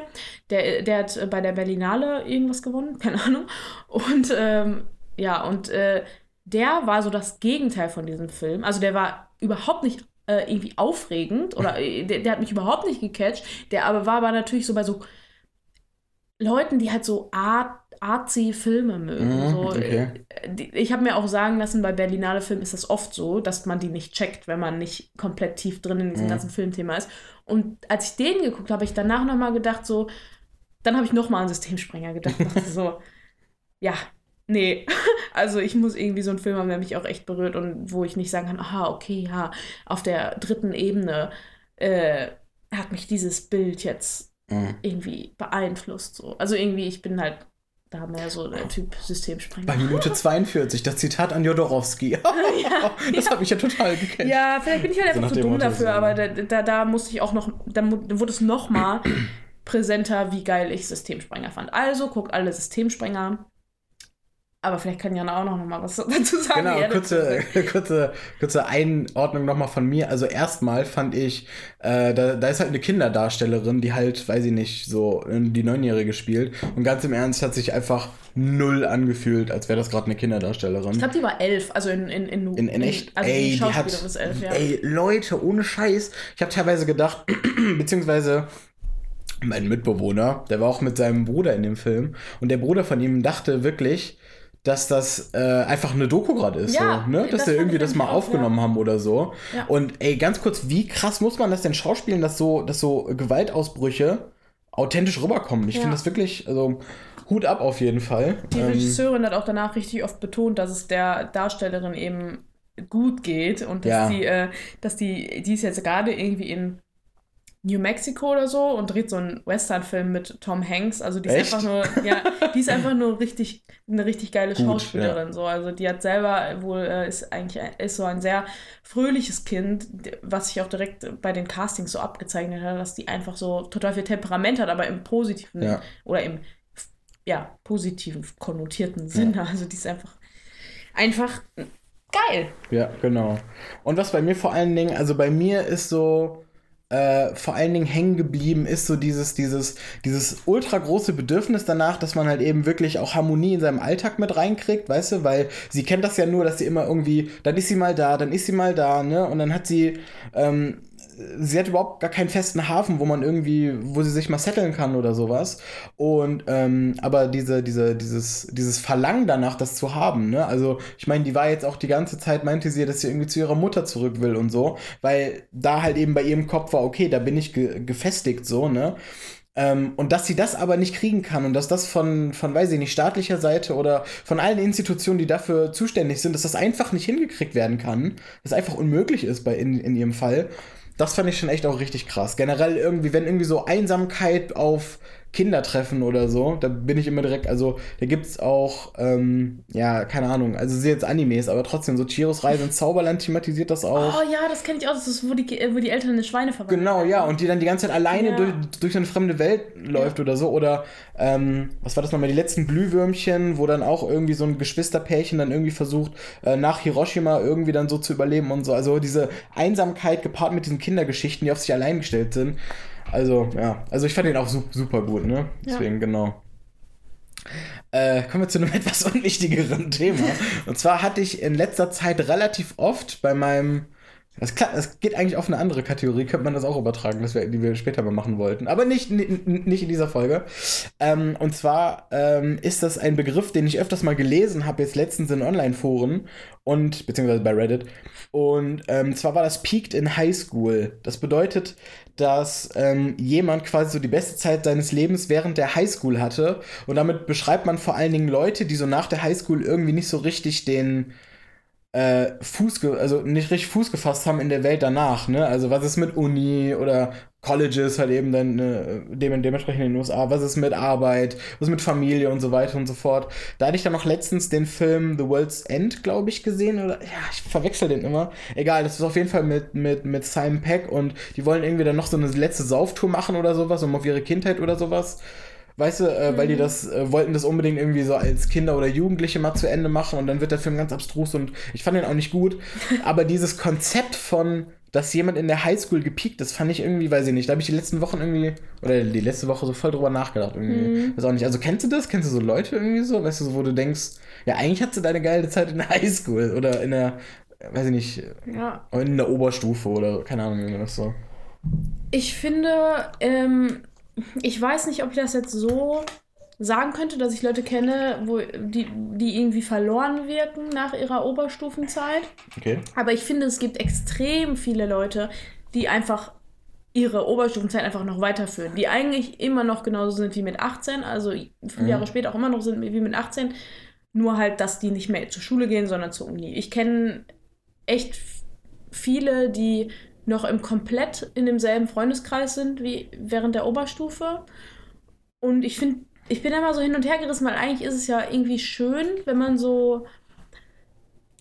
Der, der hat bei der Berlinale irgendwas gewonnen, keine Ahnung. Und ähm, ja, und äh, der war so das Gegenteil von diesem Film. Also der war überhaupt nicht äh, irgendwie aufregend oder äh, der, der, hat mich überhaupt nicht gecatcht. Der aber war aber natürlich so bei so Leuten, die halt so art, artsy Filme mögen. Mm, so, okay. Äh, ich habe mir auch sagen lassen, bei Berlinale Film ist das oft so, dass man die nicht checkt, wenn man nicht komplett tief drin in diesem mm. ganzen Filmthema ist. Und als ich den geguckt habe, habe ich danach nochmal gedacht, so, dann habe ich nochmal an Systemsprenger gedacht. so, ja, nee. Also ich muss irgendwie so einen Film haben, der mich auch echt berührt und wo ich nicht sagen kann, aha, okay, ja, auf der dritten Ebene äh, hat mich dieses Bild jetzt mhm. irgendwie beeinflusst. So. Also irgendwie, ich bin halt da mehr so der Typ Systemsprenger. Bei Minute 42, das Zitat an Jodorowski. ja, das ja. hat mich ja total gekannt. Ja, vielleicht bin ich halt einfach so zu dumm dafür, aber da, da, da musste ich auch noch, da wurde es noch mal präsenter, wie geil ich Systemsprenger fand. Also guckt alle Systemsprenger. Aber vielleicht kann Jana auch noch mal was dazu sagen. Genau, kurze, kurze, kurze Einordnung noch mal von mir. Also erstmal fand ich, äh, da, da ist halt eine Kinderdarstellerin, die halt, weiß ich nicht, so die Neunjährige spielt. Und ganz im Ernst hat sich einfach null angefühlt, als wäre das gerade eine Kinderdarstellerin. Ich glaube, die war elf, also in in in, in, in echt. Also ey, die, die hat, ist elf, ja. Ey, Leute, ohne Scheiß. Ich habe teilweise gedacht, beziehungsweise mein Mitbewohner, der war auch mit seinem Bruder in dem Film und der Bruder von ihm dachte wirklich, dass das äh, einfach eine Doku gerade ist, ja, so, ne? dass sie irgendwie das mal auch, aufgenommen ja. haben oder so. Ja. Und ey, ganz kurz, wie krass muss man das denn schauspielen, dass so, dass so Gewaltausbrüche authentisch rüberkommen? Ich finde das wirklich, also Hut ab auf jeden Fall. Die ähm, Regisseurin hat auch danach richtig oft betont, dass es der Darstellerin eben gut geht und dass die, äh, dass die, die ist jetzt gerade irgendwie in New Mexico oder so und dreht so einen Western-Film mit Tom Hanks. Also die ist Echt? einfach nur, ja, die ist einfach nur richtig, eine richtig geile Gut, Schauspielerin. So. Also die hat selber wohl, äh, ist eigentlich ist so ein sehr fröhliches Kind, was sich auch direkt bei den Castings so abgezeichnet hat, dass die einfach so total viel Temperament hat, aber im positiven Ja. oder im ja, positiven konnotierten Sinne. Also die ist einfach einfach geil. Ja, genau. Und was bei mir vor allen Dingen, also bei mir ist so äh, vor allen Dingen hängen geblieben, ist so dieses, dieses, dieses ultra große Bedürfnis danach, dass man halt eben wirklich auch Harmonie in seinem Alltag mit reinkriegt, weißt du, weil sie kennt das ja nur, dass sie immer irgendwie, dann ist sie mal da, dann ist sie mal da, ne? Und dann hat sie, ähm, sie hat überhaupt gar keinen festen Hafen, wo man irgendwie, wo sie sich mal setteln kann oder sowas. Und ähm, aber diese, diese, dieses, dieses Verlangen danach, das zu haben, ne? Also ich meine, die war jetzt auch die ganze Zeit, meinte sie, dass sie irgendwie zu ihrer Mutter zurück will und so, weil da halt eben bei ihrem Kopf war, okay, da bin ich ge gefestigt so, ne? Ähm, und dass sie das aber nicht kriegen kann und dass das von, von, weiß ich nicht, staatlicher Seite oder von allen Institutionen, die dafür zuständig sind, dass das einfach nicht hingekriegt werden kann, dass einfach unmöglich ist bei in, in ihrem Fall. Das fand ich schon echt auch richtig krass. Generell irgendwie, wenn irgendwie so Einsamkeit auf Kindertreffen oder so, da bin ich immer direkt, also da gibt's auch, ähm, ja, keine Ahnung, also sie jetzt Animes, aber trotzdem, so Chiros Reise ins Zauberland thematisiert das auch. Oh ja, das kenne ich auch. Das ist, wo die, äh, wo die Eltern in Schweine verwandeln. Genau, ja, und die dann die ganze Zeit alleine Ja. durch, durch eine fremde Welt läuft oder so. Oder, ähm, was war das nochmal, die letzten Glühwürmchen, wo dann auch irgendwie so ein Geschwisterpärchen dann irgendwie versucht, äh, nach Hiroshima irgendwie dann so zu überleben und so. Also diese Einsamkeit gepaart mit diesen Kindergeschichten, die auf sich allein gestellt sind. Also, ja, also ich fand den auch su super gut, ne? Deswegen, genau. Äh, kommen wir zu einem etwas unwichtigeren Thema. Und zwar hatte ich in letzter Zeit relativ oft bei meinem. Das, klar, das geht eigentlich auf eine andere Kategorie, könnte man das auch übertragen, das wir, die wir später mal machen wollten. Aber nicht, ni- nicht in dieser Folge. Ähm, und zwar ähm, ist das ein Begriff, den ich öfters mal gelesen habe, jetzt letztens in Online-Foren und beziehungsweise bei Reddit. Und ähm, zwar war das Peaked in High School. Das bedeutet, dass ähm, jemand quasi so die beste Zeit seines Lebens während der Highschool hatte. Und damit beschreibt man vor allen Dingen Leute, die so nach der Highschool irgendwie nicht so richtig den äh, Fuß, also nicht richtig Fuß gefasst haben in der Welt danach, ne? Also was ist mit Uni oder Colleges halt eben dann äh, dem, dementsprechend in den USA, was ist mit Arbeit, was ist mit Familie und so weiter und so fort. Da hatte ich dann noch letztens den Film The World's End, glaube ich, gesehen oder ja, ich verwechsel den immer. Egal, das ist auf jeden Fall mit, mit, mit Simon Peck und die wollen irgendwie dann noch so eine letzte Sauftour machen oder sowas, um auf ihre Kindheit oder sowas. Weißt du, äh, weil die das äh, wollten das unbedingt irgendwie so als Kinder oder Jugendliche mal zu Ende machen und dann wird der Film ganz abstrus und ich fand den auch nicht gut. Aber dieses Konzept von, dass jemand in der Highschool gepiekt ist, fand ich irgendwie, weiß ich nicht, da habe ich die letzten Wochen irgendwie, oder die letzte Woche so voll drüber nachgedacht irgendwie. Weiß auch nicht. Also kennst du das? Kennst du so Leute irgendwie so? Weißt du, so, wo du denkst, ja, eigentlich hast du deine geile Zeit in der Highschool oder in der, weiß ich nicht, Ja. in der Oberstufe oder keine Ahnung, das so. Ich finde, ähm, ich weiß nicht, ob ich das jetzt so sagen könnte, dass ich Leute kenne, wo die, die irgendwie verloren wirken nach ihrer Oberstufenzeit. Okay. Aber ich finde, es gibt extrem viele Leute, die einfach ihre Oberstufenzeit einfach noch weiterführen, die eigentlich immer noch genauso sind wie mit 18, also fünf Mhm. Jahre später auch immer noch sind wie mit 18, nur halt, dass die nicht mehr zur Schule gehen, sondern zur Uni. Ich kenne echt viele, die noch im komplett in demselben Freundeskreis sind wie während der Oberstufe. Und ich finde, ich bin immer so hin und her gerissen, weil eigentlich ist es ja irgendwie schön, wenn man so,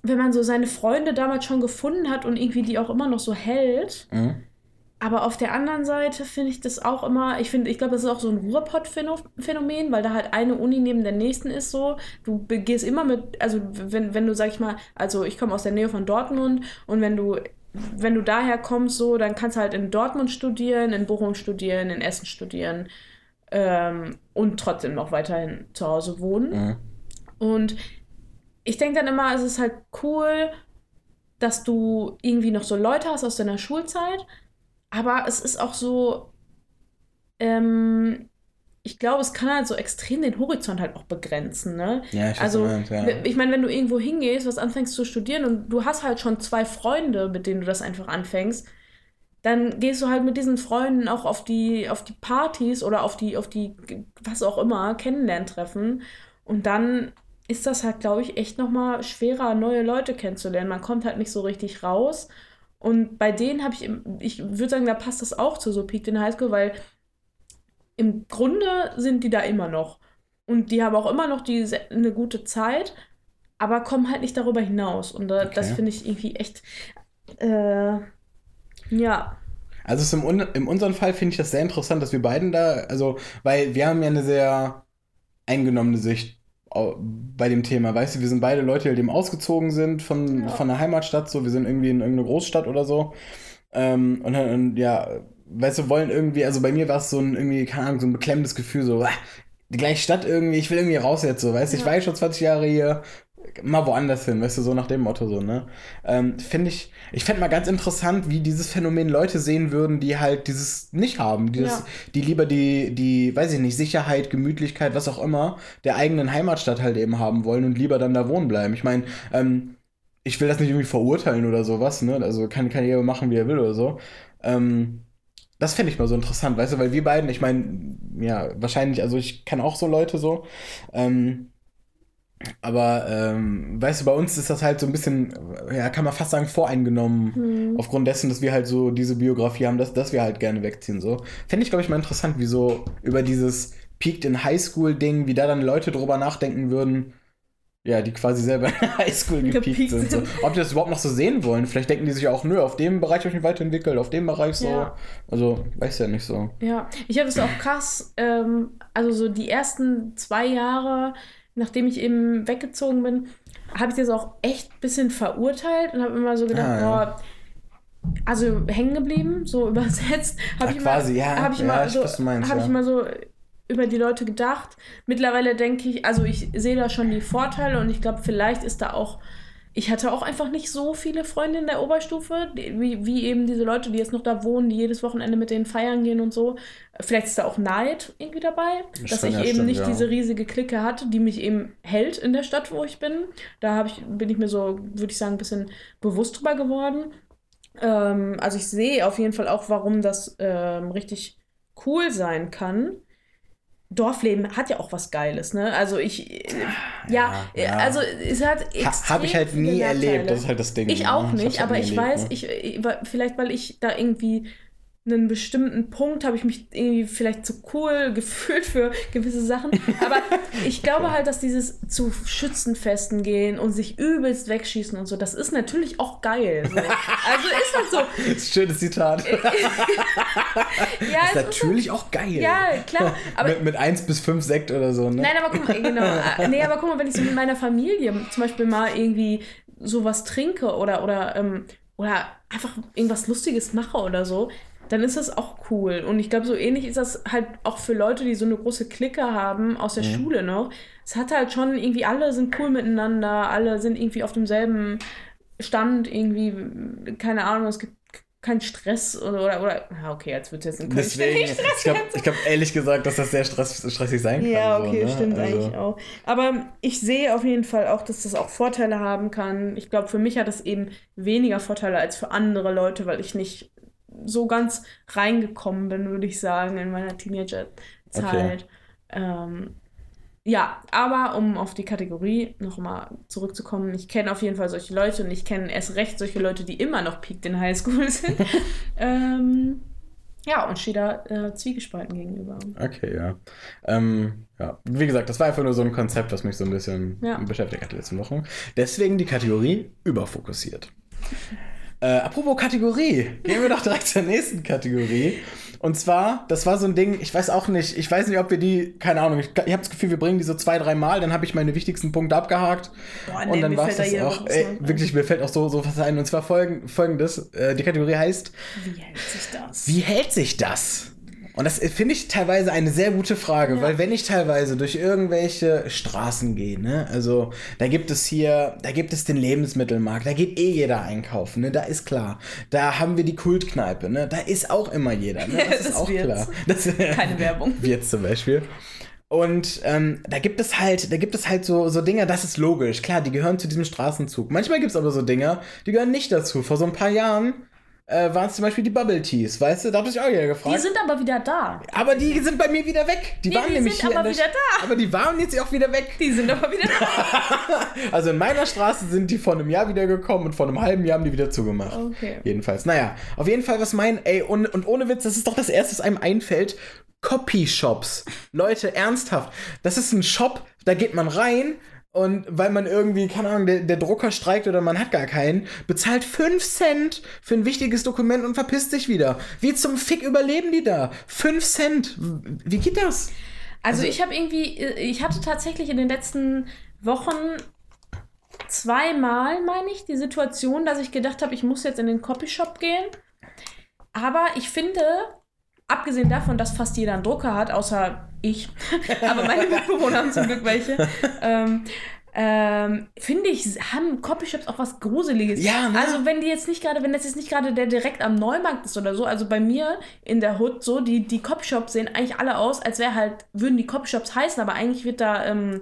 wenn man so seine Freunde damals schon gefunden hat und irgendwie die auch immer noch so hält. Mhm. Aber auf der anderen Seite finde ich das auch immer, ich finde, ich glaube, das ist auch so ein Ruhrpott-Phänomen, weil da halt eine Uni neben der nächsten ist so. Du gehst immer mit, also wenn, wenn du, sag ich mal, also ich komme aus der Nähe von Dortmund und wenn du, wenn du daher kommst, so, dann kannst du halt in Dortmund studieren, in Bochum studieren, in Essen studieren ähm, und trotzdem noch weiterhin zu Hause wohnen. Mhm. Und ich denke dann immer, es ist halt cool, dass du irgendwie noch so Leute hast aus deiner Schulzeit, aber es ist auch so, ähm, ich glaube, es kann halt so extrem den Horizont halt auch begrenzen, ne? Ja, ich Also, meinst, ja. ich meine, wenn du irgendwo hingehst, was anfängst zu studieren und du hast halt schon zwei Freunde, mit denen du das einfach anfängst, dann gehst du halt mit diesen Freunden auch auf die, auf die Partys oder auf die, auf die, was auch immer, Kennenlerntreffen. Und dann ist das halt, glaube ich, echt nochmal schwerer, neue Leute kennenzulernen. Man kommt halt nicht so richtig raus. Und bei denen habe ich, ich würde sagen, da passt das auch zu so Peak in High School, weil im Grunde sind die da immer noch. Und die haben auch immer noch die, eine gute Zeit, aber kommen halt nicht darüber hinaus. Und äh, das Okay. finde ich irgendwie echt, äh, ja. Also im, in unserem Fall finde ich das sehr interessant, dass wir beiden da, also, weil wir haben ja eine sehr eingenommene Sicht bei dem Thema. Weißt du, wir sind beide Leute, die eben ausgezogen sind von, Ja. von der Heimatstadt, so, wir sind irgendwie in irgendeine Großstadt oder so. Ähm, und, und ja, weißt du, wollen irgendwie, also bei mir war es so ein irgendwie, keine Ahnung, so ein beklemmendes Gefühl, so, ah, die gleiche Stadt irgendwie, ich will irgendwie raus jetzt, so, weißt du, ich Ja. war ja schon 20 Jahre hier, mal woanders hin, weißt du, so nach dem Motto, so, ne? Ähm, finde ich, ich fände mal ganz interessant, wie dieses Phänomen Leute sehen würden, die halt dieses nicht haben, die, das, Ja. die lieber die, die, weiß ich nicht, Sicherheit, Gemütlichkeit, was auch immer, der eigenen Heimatstadt halt eben haben wollen und lieber dann da wohnen bleiben. Ich meine, ähm, ich will das nicht irgendwie verurteilen oder sowas, ne? Also kann, kann jeder machen, wie er will oder so. Ähm, das fände ich mal so interessant, weißt du, weil wir beiden, ich meine, ja, wahrscheinlich, also ich kenne auch so Leute so, ähm, aber ähm, weißt du, bei uns ist das halt so ein bisschen, ja, kann man fast sagen, voreingenommen. Hm. Aufgrund dessen, dass wir halt so diese Biografie haben, dass, dass wir halt gerne wegziehen. So. Fände ich, glaube ich, mal interessant, wie so über dieses Peaked in Highschool-Ding, wie da dann Leute drüber nachdenken würden, ja, die quasi selber in der Highschool gepiekt sind. So. Ob die das überhaupt noch so sehen wollen. Vielleicht denken die sich auch, nö, auf dem Bereich habe ich mich weiterentwickelt, auf dem Bereich so. Ja. Also, weiß ja nicht so. Ja, ich habe es auch krass, ähm, also so die ersten zwei Jahre, nachdem ich eben weggezogen bin, habe ich das auch echt ein bisschen verurteilt und habe immer so gedacht, Ah, ja. boah, also hängen geblieben, so übersetzt, habe Ach, ich quasi, mal, ja. habe ich Ja, mal ich so, weiß, was du meinst, habe ja. ich mal so über die Leute gedacht. Mittlerweile denke ich, also ich sehe da schon die Vorteile und ich glaube, vielleicht ist da auch ich hatte auch einfach nicht so viele Freunde in der Oberstufe, die, wie, wie eben diese Leute, die jetzt noch da wohnen, die jedes Wochenende mit denen feiern gehen und so. Vielleicht ist da auch Neid irgendwie dabei, Das dass ich ja eben stimmen, nicht ja. diese riesige Clique hatte, die mich eben hält in der Stadt, wo ich bin. Da ich, bin ich mir so, würde ich sagen, ein bisschen bewusst drüber geworden. Ähm, also ich sehe auf jeden Fall auch, warum das ähm, richtig cool sein kann. Dorfleben hat ja auch was Geiles, ne? Also ich, äh, ja, Ja, ja. also es hat Ha, Habe ich halt nie erlebt, das ist halt das Ding. Ich ne? auch nicht, halt aber ich erlebt, weiß, ne? ich, ich, vielleicht weil ich da irgendwie einen bestimmten Punkt habe ich mich irgendwie vielleicht zu cool gefühlt für gewisse Sachen. Aber ich glaube halt, dass dieses zu Schützenfesten gehen und sich übelst wegschießen und so, das ist natürlich auch geil. So. Also ist das so. Das ist ein schönes Zitat. Ja, ist ist natürlich auch geil. ja klar. Aber mit, mit 1 bis 5 Sekt oder so, ne? Nein, aber guck mal, genau. äh, Nee, aber guck mal, wenn ich so mit meiner Familie zum Beispiel mal irgendwie sowas trinke oder, oder, ähm, oder einfach irgendwas Lustiges mache oder so, dann ist das auch cool. Und ich glaube, so ähnlich ist das halt auch für Leute, die so eine große Clique haben aus der Schule noch. Es hat halt schon irgendwie, alle sind cool miteinander, alle sind irgendwie auf demselben Stand, irgendwie, keine Ahnung, es gibt keinen Stress oder, oder, oder okay, jetzt wird es jetzt in Köln Deswegen, ständig ich Stress glaube glaub, ehrlich gesagt, dass das sehr stress, stressig sein kann. Ja, so, okay, ne? stimmt Also, eigentlich auch. Aber ich sehe auf jeden Fall auch, dass das auch Vorteile haben kann. Ich glaube, für mich hat das eben weniger Vorteile als für andere Leute, weil ich nicht so ganz reingekommen bin, würde ich sagen, in meiner Teenagerzeit. Ähm, ja, aber um auf die Kategorie nochmal zurückzukommen, ich kenne auf jeden Fall solche Leute und ich kenne erst recht solche Leute, die immer noch peaked in Highschool sind. ähm, ja, und stehe da äh, zwiegespalten gegenüber. Okay, ja. Ähm, ja. Wie gesagt, das war einfach nur so ein Konzept, was mich so ein bisschen Ja. beschäftigt hat letzte Woche. Deswegen die Kategorie überfokussiert. Äh, apropos Kategorie, gehen wir doch direkt zur nächsten Kategorie. Und zwar, das war so ein Ding, ich weiß auch nicht, ich weiß nicht, ob wir die, keine Ahnung, ich, ich habe das Gefühl, wir bringen die so zwei, drei Mal, dann habe ich meine wichtigsten Punkte abgehakt. Boah, und dann war da das auch. Ey, wirklich, mir fällt auch so, so was ein. Und zwar folgen, folgendes: äh, Die Kategorie heißt Wie hält sich das? wie hält sich das? Und das finde ich teilweise eine sehr gute Frage, Ja. weil wenn ich teilweise durch irgendwelche Straßen gehe, ne, also da gibt es hier, da gibt es den Lebensmittelmarkt, da geht eh jeder einkaufen, ne, da ist klar. Da haben wir die Kultkneipe, ne, da ist auch immer jeder, ne, das ist Das auch Wirts. klar. Das, Keine Werbung. Wirts zum Beispiel. Und ähm, da gibt es halt, da gibt es halt so, so Dinger, das ist logisch. Klar, die gehören zu diesem Straßenzug. Manchmal gibt es aber so Dinger, die gehören nicht dazu. Vor so ein paar Jahren äh, waren es zum Beispiel die Bubble Teas, weißt du? Da habe ich auch wieder gefragt. Die sind aber wieder da. aber die sind bei mir wieder weg. Die Nee, waren die nämlich sind hier aber wieder da. Aber die waren jetzt auch wieder weg. Die sind aber wieder da. Also in meiner Straße sind die vor einem Jahr wieder gekommen und vor einem halben Jahr haben die wieder zugemacht. Okay. Jedenfalls. Naja, auf jeden Fall, was mein, ey, und, und ohne Witz, das ist doch das erste, was einem einfällt. Copy-Shops. Leute, ernsthaft. Das ist ein Shop, da geht man rein und weil man irgendwie, keine Ahnung, der, der Drucker streikt oder man hat gar keinen, bezahlt 5 Cent für ein wichtiges Dokument und verpisst sich wieder. Wie zum Fick überleben die da? 5 Cent. Wie geht das? Also, Also- ich habe irgendwie, ich hatte tatsächlich in den letzten Wochen zweimal, meine ich, die Situation, dass ich gedacht habe, ich muss jetzt in den Copyshop gehen. Aber ich finde, abgesehen davon, dass fast jeder einen Drucker hat, außer ich, aber meine Mitbewohner haben zum Glück welche, ähm, ähm, finde ich, haben Copyshops auch was Gruseliges. Ja, ne? Also wenn die jetzt nicht gerade, wenn das jetzt nicht gerade der direkt am Neumarkt ist oder so, also bei mir in der Hood so, die, die Copyshops sehen eigentlich alle aus, als wäre halt, würden die Copyshops heißen, aber eigentlich wird da, ähm,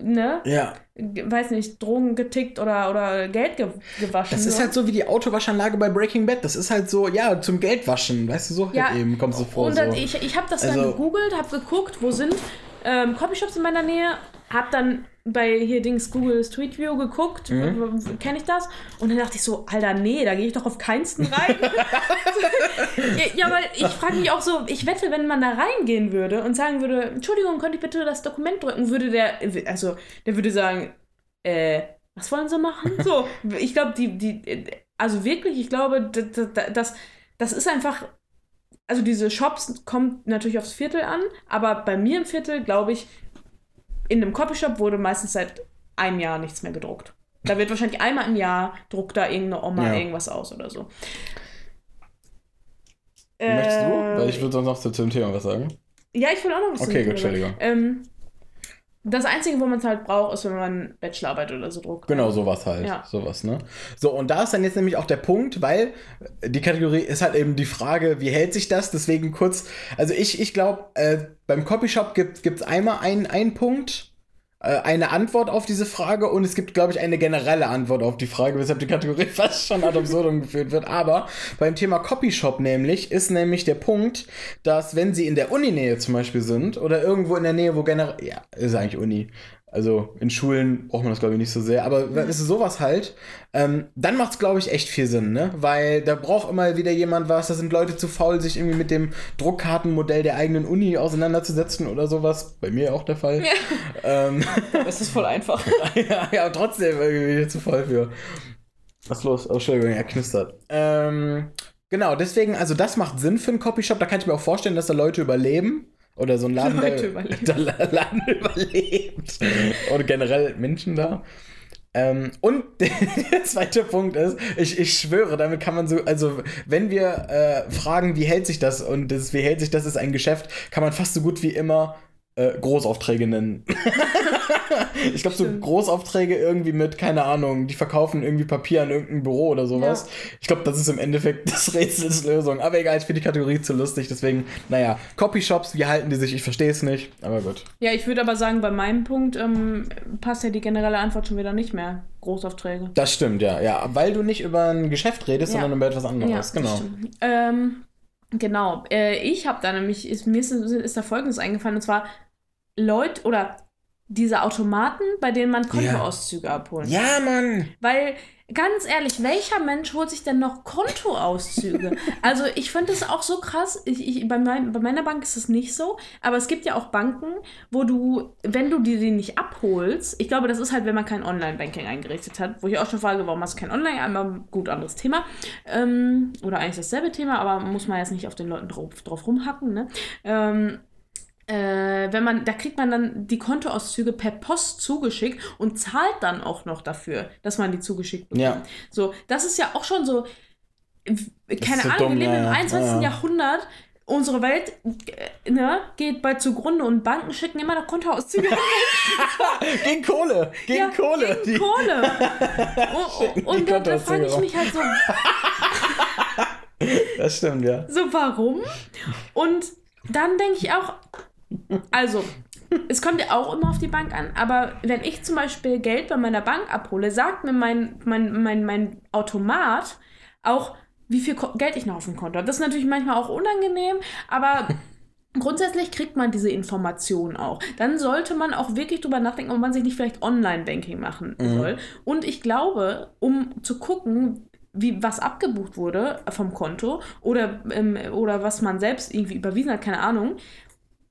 ne, Ja. weiß nicht, Drogen getickt oder, oder Geld ge gewaschen. Das ist so. halt so wie die Autowaschanlage bei Breaking Bad. Das ist halt so, ja, zum Geldwaschen. Weißt du, so halt Ja, eben kommt so vor. Und dann, so. ich, ich habe das dann Also- gegoogelt, habe geguckt, wo sind ähm, Copyshops in meiner Nähe, habe dann bei hier Dings Google Street View geguckt, Mhm. kenne ich das? Und dann dachte ich so, Alter, nee, da gehe ich doch auf keinsten rein. ja, weil ich frage mich auch so, ich wette, wenn man da reingehen würde und sagen würde, Entschuldigung, könnte ich bitte das Dokument drücken, würde der, also der würde sagen, äh, was wollen sie machen? So, ich glaube, die, die, also wirklich, ich glaube, das, das, das ist einfach also diese Shops kommt natürlich aufs Viertel an, aber bei mir im Viertel, glaube ich, in einem Copyshop wurde meistens seit einem Jahr nichts mehr gedruckt. Da wird wahrscheinlich einmal im Jahr druckt da irgendeine Oma Ja. irgendwas aus oder so. Möchtest du? Weil ich würde sonst noch zu dem Thema was sagen. Ja, ich will auch noch was Okay, zu gut, Entschuldigung. sagen. Ähm, das Einzige, wo man es halt braucht, ist, wenn man Bachelorarbeit oder so druckt. Genau, sowas halt. Ja. Sowas, ne? So, und da ist dann jetzt nämlich auch der Punkt, weil die Kategorie ist halt eben die Frage, wie hält sich das? Deswegen kurz, also ich, ich glaube, äh, beim Copyshop gibt es einmal einen, einen Punkt, eine Antwort auf diese Frage und es gibt, glaube ich, eine generelle Antwort auf die Frage, weshalb die Kategorie fast schon ad absurdum geführt wird. Aber beim Thema Copyshop nämlich ist nämlich der Punkt, dass wenn sie in der Uninähe zum Beispiel sind oder irgendwo in der Nähe, wo generell, ja, ist eigentlich Uni. Also in Schulen braucht man das, glaube ich, nicht so sehr. Aber Mhm. wenn ist sowas halt, ähm, dann macht es, glaube ich, echt viel Sinn, ne? Weil da braucht immer wieder jemand was. Da sind Leute zu faul, sich irgendwie mit dem Druckkartenmodell der eigenen Uni auseinanderzusetzen oder sowas. Bei mir auch der Fall. Ähm, Das ist voll einfach. ja, ja, aber trotzdem irgendwie zu voll für. Was ist los? Oh, Entschuldigung, er knistert. Ähm, genau, deswegen, also das macht Sinn für einen Copyshop. Da kann ich mir auch vorstellen, dass da Leute überleben. Oder so ein Laden, der, Laden überlebt. Oder generell Menschen da. Ähm, und der zweite Punkt ist, ich, ich schwöre, damit kann man so, also wenn wir äh, fragen, wie hält sich das und das, wie hält sich das ist ein Geschäft, kann man fast so gut wie immer äh, Großaufträge nennen. ich glaube, so. Großaufträge irgendwie mit, keine Ahnung, die verkaufen irgendwie Papier an irgendein Büro oder sowas. Ich glaube, das ist im Endeffekt des Rätsels Lösung. Aber egal, ich finde die Kategorie zu lustig, deswegen, naja, Copyshops, wie halten die sich? Ich verstehe es nicht, aber gut. Ja, ich würde aber sagen, bei meinem Punkt ähm, passt ja die generelle Antwort schon wieder nicht mehr. Großaufträge. Das stimmt, ja, ja. Weil du nicht über ein Geschäft redest, Ja. sondern über etwas anderes. das genau. Ähm, genau. Äh, ich habe da nämlich, ist, mir ist, ist da Folgendes eingefallen, und zwar Leute oder diese Automaten, bei denen man Kontoauszüge abholen. Ja, Mann! Weil, ganz ehrlich, welcher Mensch holt sich denn noch Kontoauszüge? also, ich finde das auch so krass. Ich, ich, bei, mein, bei meiner Bank ist das nicht so, aber es gibt ja auch Banken, wo du, wenn du dir die nicht abholst, ich glaube, das ist halt, wenn man kein Online-Banking eingerichtet hat, wo ich auch schon frage, warum hast du kein Online? Einmal gut, anderes Thema. Ähm, oder eigentlich dasselbe Thema, aber muss man jetzt nicht auf den Leuten drauf, drauf rumhacken, ne? Ähm, äh, wenn man, da kriegt man dann die Kontoauszüge per Post zugeschickt und zahlt dann auch noch dafür, dass man die zugeschickt bekommt. Ja. So, das ist ja auch schon so, keine so Ahnung, dumm, wir leben ja, im ja. 21. Ja, ja. Jahrhundert. Unsere Welt äh, ne, geht bald zugrunde und Banken schicken immer noch Kontoauszüge. Gegen Kohle! Gegen Ja, Kohle! Gegen Die- Kohle. und und da, da frage ich mich halt so, Das stimmt, ja. so warum? Und dann denke ich auch, also, es kommt ja auch immer auf die Bank an, aber wenn ich zum Beispiel Geld bei meiner Bank abhole, sagt mir mein, mein, mein, mein Automat auch, wie viel Ko Geld ich noch auf dem Konto habe. Das ist natürlich manchmal auch unangenehm, aber grundsätzlich kriegt man diese Informationen auch. Dann sollte man auch wirklich drüber nachdenken, ob man sich nicht vielleicht Online-Banking machen Mhm. soll. Und ich glaube, um zu gucken, wie was abgebucht wurde vom Konto oder, ähm, oder was man selbst irgendwie überwiesen hat, keine Ahnung.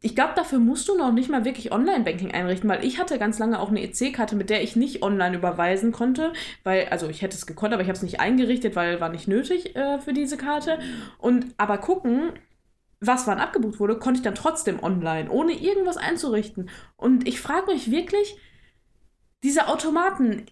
Ich glaube, dafür musst du noch nicht mal wirklich Online-Banking einrichten, weil ich hatte ganz lange auch eine EC-Karte, mit der ich nicht online überweisen konnte, weil, also ich hätte es gekonnt, aber ich habe es nicht eingerichtet, weil war nicht nötig äh, für diese Karte. Und aber gucken, was wann abgebucht wurde, konnte ich dann trotzdem online, ohne irgendwas einzurichten. Und ich frage mich wirklich, diese Automaten,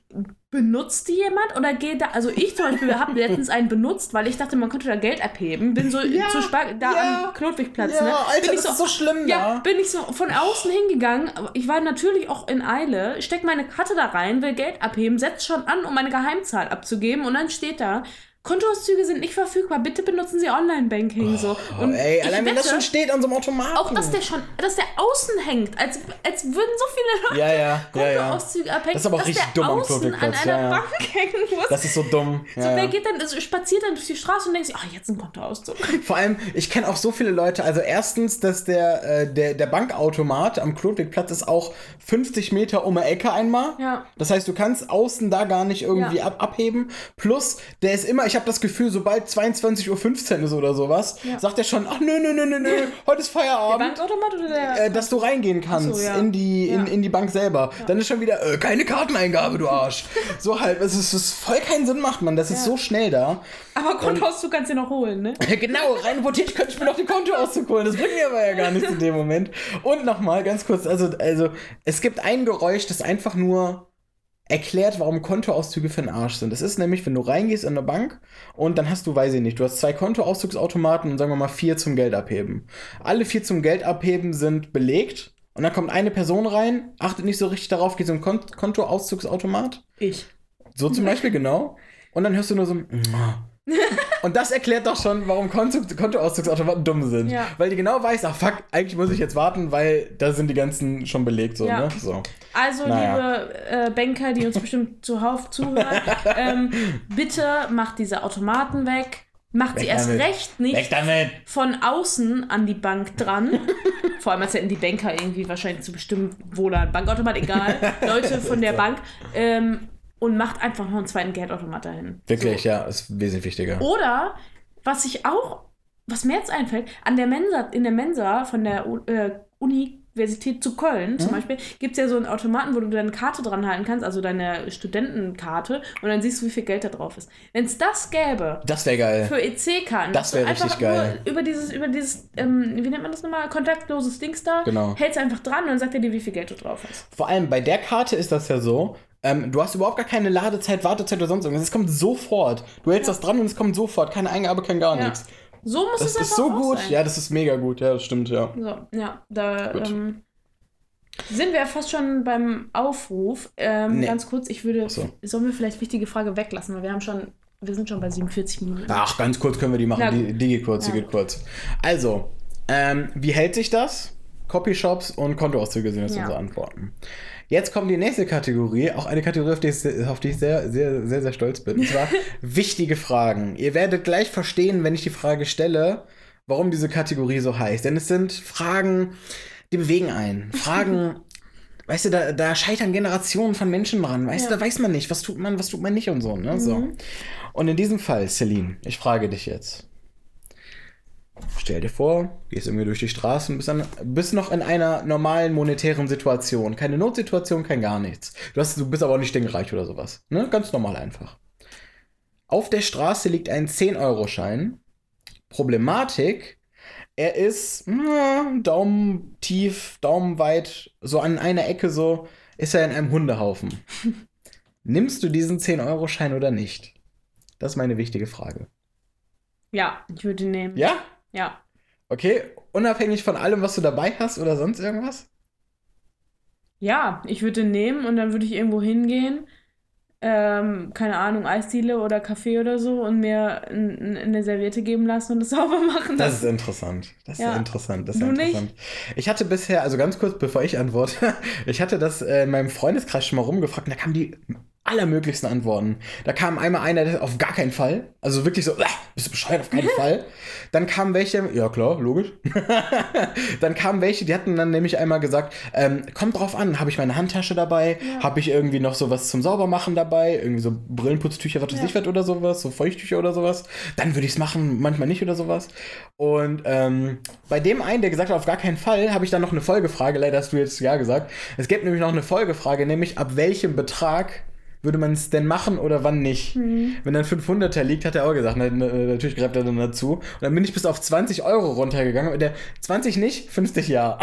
benutzt die jemand oder geht da, also ich zum Beispiel habe letztens einen benutzt, weil ich dachte, man könnte da Geld abheben, bin so Ja, zu Spar da ja. am Klotwigplatz, Ja, ne? Alter, bin ich das ist so schlimm ja, da. bin ich so von außen hingegangen. Ich war natürlich auch in Eile, steck meine Karte da rein, will Geld abheben, setz schon an, um meine Geheimzahl abzugeben und dann steht da, Kontoauszüge sind nicht verfügbar, bitte benutzen Sie Online-Banking. so. Oh, Und ey, allein wenn das schon steht an so einem Automaten. Auch, dass der schon, dass der außen hängt, als, als würden so viele Leute Ja, ja, ja, ja. Kontoauszüge abhängen. Das ist aber auch richtig dumm am außen an einer ja, ja. Bank hängen muss. Das ist so dumm. so, Ja, wer ja. geht dann, also spaziert dann durch die Straße und denkt sich, ach, jetzt ein Kontoauszug. Vor allem, ich kenne auch so viele Leute. Also erstens, dass der, äh, der, der Bankautomat am Klotwigplatz ist auch 50 Meter um die Ecke einmal. Ja. Das heißt, du kannst außen da gar nicht irgendwie Ja. ab, abheben. Plus, der ist immer, ich habe das Gefühl, sobald 22.15 Uhr ist oder sowas, Ja. sagt er schon, ach nö, nö, nö, nö, nö, heute ist Der Feierabend. Bankautomat oder der. Äh, dass du reingehen kannst so, ja. in, die, in, in die Bank selber. Dann ist schon wieder, äh, keine Karteneingabe, du Arsch. so halt, es ist, es voll keinen Sinn macht, man. Das ist so schnell da. aber Kontoauszug kannst du noch holen, ne? Genau, rein hypothetisch könnte ich mir noch die Kontoauszug holen. Das bringt mir aber ja gar nichts in dem Moment. Und nochmal ganz kurz, also, also es gibt ein Geräusch, das einfach nur erklärt, warum Kontoauszüge für den Arsch sind. Das ist nämlich, wenn du reingehst in eine Bank und dann hast du, weiß ich nicht, du hast zwei Kontoauszugsautomaten und sagen wir mal vier zum Geld abheben. Alle vier zum Geld abheben sind belegt und dann kommt eine Person rein, achtet nicht so richtig darauf, geht so ein Kont Kontoauszugsautomat. Ich. So zum Beispiel, genau. Und dann hörst du nur so ein Und das erklärt doch schon, warum Konto Kontoauszugsautomaten dumm sind. Ja. Weil die genau weiß, ach fuck, eigentlich muss ich jetzt warten, weil da sind die ganzen schon belegt. So, Ja. ne? so. Also, Naja. liebe äh, Banker, die uns bestimmt zuhauf zuhören, ähm, bitte macht diese Automaten weg. Macht sie Weg erst damit. recht nicht von außen an die Bank dran. Vor allem, als hätten die Banker irgendwie wahrscheinlich zu bestimmen, wo da ein Bankautomat, egal. Leute von der Bank. Ähm, und macht einfach noch einen zweiten Geldautomat dahin. Wirklich, ja, ist wesentlich wichtiger. Oder, was ich auch, was mir jetzt einfällt, an der Mensa, in der Mensa von der äh, Universität zu Köln Mhm. zum Beispiel, gibt es ja so einen Automaten, wo du deine Karte dran halten kannst, also deine Studentenkarte, und dann siehst du, wie viel Geld da drauf ist. Wenn es das gäbe, Das wäre geil. für EC-Karten. Das dass du wär einfach richtig geil. Über dieses, über dieses ähm, wie nennt man das nochmal, kontaktloses Dings da, Genau. hältst einfach dran und dann sagt er dir, wie viel Geld du drauf hast. Vor allem bei der Karte ist das ja so, ähm, du hast überhaupt gar keine Ladezeit, Wartezeit oder sonst irgendwas. Es kommt sofort. Du hältst das dran und es kommt sofort. Keine Eingabe, kein gar Ja. nichts. So muss Das es einfach ist so gut. Sein. Ja, das ist mega gut. Ja, das stimmt, ja. So, ja, da ähm, sind wir fast schon beim Aufruf. Ähm, Nee. Ganz kurz, ich würde, so. sollen wir vielleicht wichtige Frage weglassen, weil wir haben schon, wir sind schon bei 47 Minuten. Ach, ganz kurz können wir die machen. Na Die, die geht kurz, die Ja. geht kurz. Also, ähm, wie hält sich das? Copyshops und Kontoauszüge sind jetzt Ja. unsere Antworten. Jetzt kommt die nächste Kategorie, auch eine Kategorie, auf die ich, auf die ich sehr, sehr, sehr, sehr stolz bin. Und zwar wichtige Fragen. Ihr werdet gleich verstehen, wenn ich die Frage stelle, warum diese Kategorie so heißt. Denn es sind Fragen, die bewegen einen. Fragen, weißt du, da, da scheitern Generationen von Menschen dran. Weißt Ja. du, da weiß man nicht, was tut man, was tut man nicht und so. Ne? so. Mhm. Und in diesem Fall, Celine, ich frage dich jetzt. Stell dir vor, gehst irgendwie durch die Straßen, bist, dann, bist noch in einer normalen monetären Situation. Keine Notsituation, kein gar nichts. Du, hast, du bist aber auch nicht stinkreich oder sowas. Ne? Ganz normal einfach. Auf der Straße liegt ein 10-Euro-Schein. Problematik, er ist na, Daumen tief, Daumen weit, so an einer Ecke so, ist er in einem Hundehaufen. Nimmst du diesen 10-Euro-Schein oder nicht? Das ist meine wichtige Frage. Ja, ich würde nehmen. Ja? Ja. Okay, unabhängig von allem, was du dabei hast oder sonst irgendwas? Ja, ich würde ihn nehmen und dann würde ich irgendwo hingehen, ähm, keine Ahnung, Eisdiele oder Kaffee oder so und mir eine Serviette geben lassen und es sauber machen Das lassen. ist interessant. Das ist Ja. interessant. Das ist Du interessant. Ich hatte bisher, also ganz kurz, bevor ich antworte, ich hatte das äh, in meinem Freundeskreis schon mal rumgefragt und da kamen die allermöglichsten Antworten. Da kam einmal einer, der auf gar keinen Fall. Also wirklich so, "Äh, bist du bescheuert, auf keinen Fall. Dann kamen welche, ja klar, logisch. dann kamen welche, die hatten dann nämlich einmal gesagt, ähm, kommt drauf an, habe ich meine Handtasche dabei, habe ich irgendwie noch sowas zum Saubermachen dabei, irgendwie so Brillenputztücher, was weiß Ja. ich was oder sowas, so Feuchttücher oder sowas. Dann würde ich es machen, manchmal nicht oder sowas. Und ähm, bei dem einen, der gesagt hat, auf gar keinen Fall, habe ich dann noch eine Folgefrage, leider hast du jetzt ja gesagt. Es gibt nämlich noch eine Folgefrage, nämlich ab welchem Betrag würde man es denn machen oder wann nicht? Wenn dann 500er liegt, hat er auch gesagt, na, na, natürlich greift er dann dazu. Und dann bin ich bis auf 20 Euro runtergegangen und der 20 nicht, 50 ja.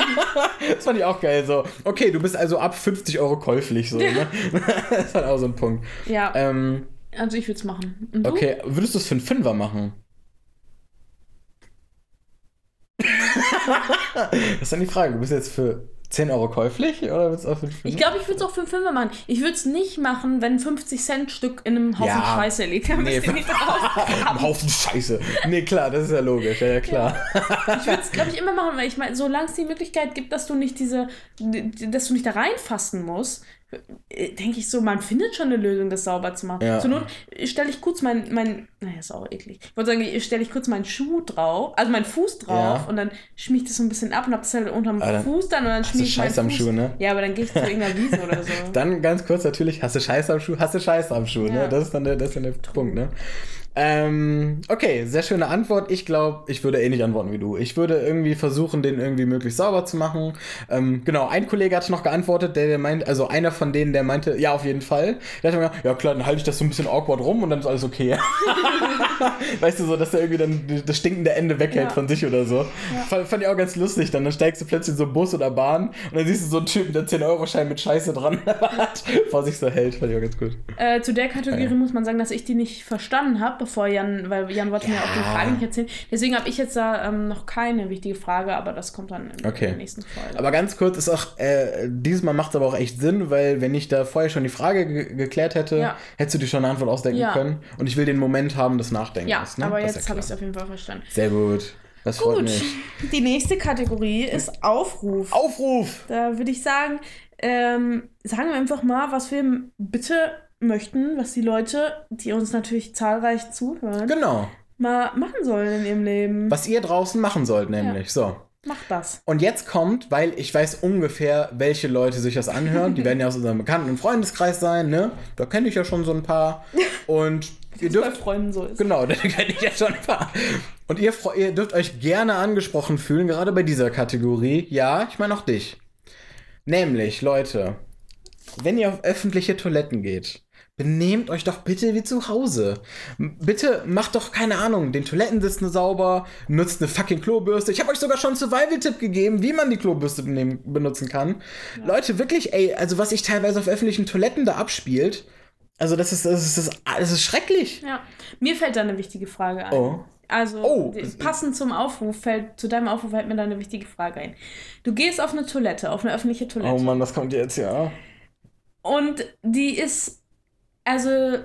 das fand ich auch geil. So, okay, du bist also ab 50 Euro käuflich. So, ne? das war auch so ein Punkt. Ja, Ähm, also ich würde es machen. Okay, würdest du es für einen Fünfer machen? das ist dann die Frage. Du bist jetzt für 10 Euro käuflich oder willst du auch für einen Fünfer? Ich glaube, ich würde es auch für einen Fünfer machen. Ich würde es nicht machen, wenn ein 50-Cent-Stück in einem Haufen Ja. Scheiße liegt. Dann Nee, nicht Ein Haufen Scheiße. Nee, klar, das ist ja logisch. Ja, ja klar. Ich würde es, glaube ich, immer machen, weil ich meine, solange es die Möglichkeit gibt, dass du nicht diese, dass du nicht da reinfassen musst, denke ich so, man findet schon eine Lösung, das sauber zu machen. Ja. Zur Not stelle ich kurz mein, mein, naja, ist auch eklig. Ich wollte sagen, stelle ich kurz meinen Schuh drauf, also meinen Fuß drauf Ja. und dann schmiege ich das so ein bisschen ab und hab das halt unterm Aber Fuß dann und dann schmiege ich meinen Scheiß am Fuß. Schuh, ne? Ja, aber dann gehe ich zu irgendeiner Wiese oder so. Dann ganz kurz natürlich, hast du Scheiße am Schuh, hast du Scheiße am Schuh, Ja. ne? Das ist dann der, das ist dann der Punkt, ne? Ähm, okay, sehr schöne Antwort. Ich glaube, ich würde ähnlich antworten wie du. Ich würde irgendwie versuchen, den irgendwie möglichst sauber zu machen. Ähm, genau, ein Kollege hatte noch geantwortet, der, der meint, also einer von denen, der meinte, ja, auf jeden Fall. Der hat mir gesagt, ja klar, dann halte ich das so ein bisschen awkward rum und dann ist alles okay. weißt du, so, dass er irgendwie dann das stinkende Ende weghält Ja. von sich oder so. Fand, fand ich auch ganz lustig. Dann, dann steigst du plötzlich in so einen Bus oder Bahn und dann siehst du so einen Typen, der 10-Euro-Schein mit Scheiße dran hat, vor sich so hält. Fand ich auch ganz gut. Äh, zu der Kategorie muss man sagen, dass ich die nicht verstanden habe, bevor Jan, weil Jan wollte mir Ja. auch die Frage nicht erzählen. Deswegen habe ich jetzt da ähm, noch keine wichtige Frage, aber das kommt dann in, Okay. der nächsten Folge. Aber ganz kurz ist auch, äh, dieses Mal macht es aber auch echt Sinn, weil wenn ich da vorher schon die Frage ge geklärt hätte, Ja. hättest du dir schon eine Antwort ausdenken Ja. können. Und ich will den Moment haben des Nachdenkens. ja, ne? aber Das jetzt habe ich es auf jeden Fall verstanden. Sehr gut. Das freut Gut, mich. die nächste Kategorie ist Aufruf. Aufruf! Da würde ich sagen, ähm, sagen wir einfach mal, was wir bitte möchten, was die Leute, die uns natürlich zahlreich zuhören, Genau. mal machen sollen in ihrem Leben. Was ihr draußen machen sollt, nämlich. So. Macht das. Und jetzt kommt, weil ich weiß ungefähr, welche Leute sich das anhören. Die werden ja aus unserem Bekannten- und Freundeskreis sein, ne? Da kenne ich ja schon so ein paar. Und ihr es bei dürft. Freunden so ist. Genau, da kenne ich ja schon ein paar. Und ihr, ihr dürft euch gerne angesprochen fühlen, gerade bei dieser Kategorie. Ja, ich meine auch dich. Nämlich, Leute, wenn ihr auf öffentliche Toiletten geht, benehmt euch doch bitte wie zu Hause. Bitte macht doch, keine Ahnung, den Toilettensitz nur sauber, nutzt eine fucking Klobürste. Ich habe euch sogar schon einen Survival-Tipp gegeben, wie man die Klobürste benehmen, benutzen kann. Leute, wirklich, ey, also was sich teilweise auf öffentlichen Toiletten da abspielt, also das ist, das ist, das ist, das ist schrecklich. Ja. Mir fällt da eine wichtige Frage ein. Oh. Also, Oh. passend zum Aufruf fällt, zu deinem Aufruf fällt mir da eine wichtige Frage ein. Du gehst auf eine Toilette, auf eine öffentliche Toilette. Oh Mann, das kommt jetzt, ja. Und die ist, also,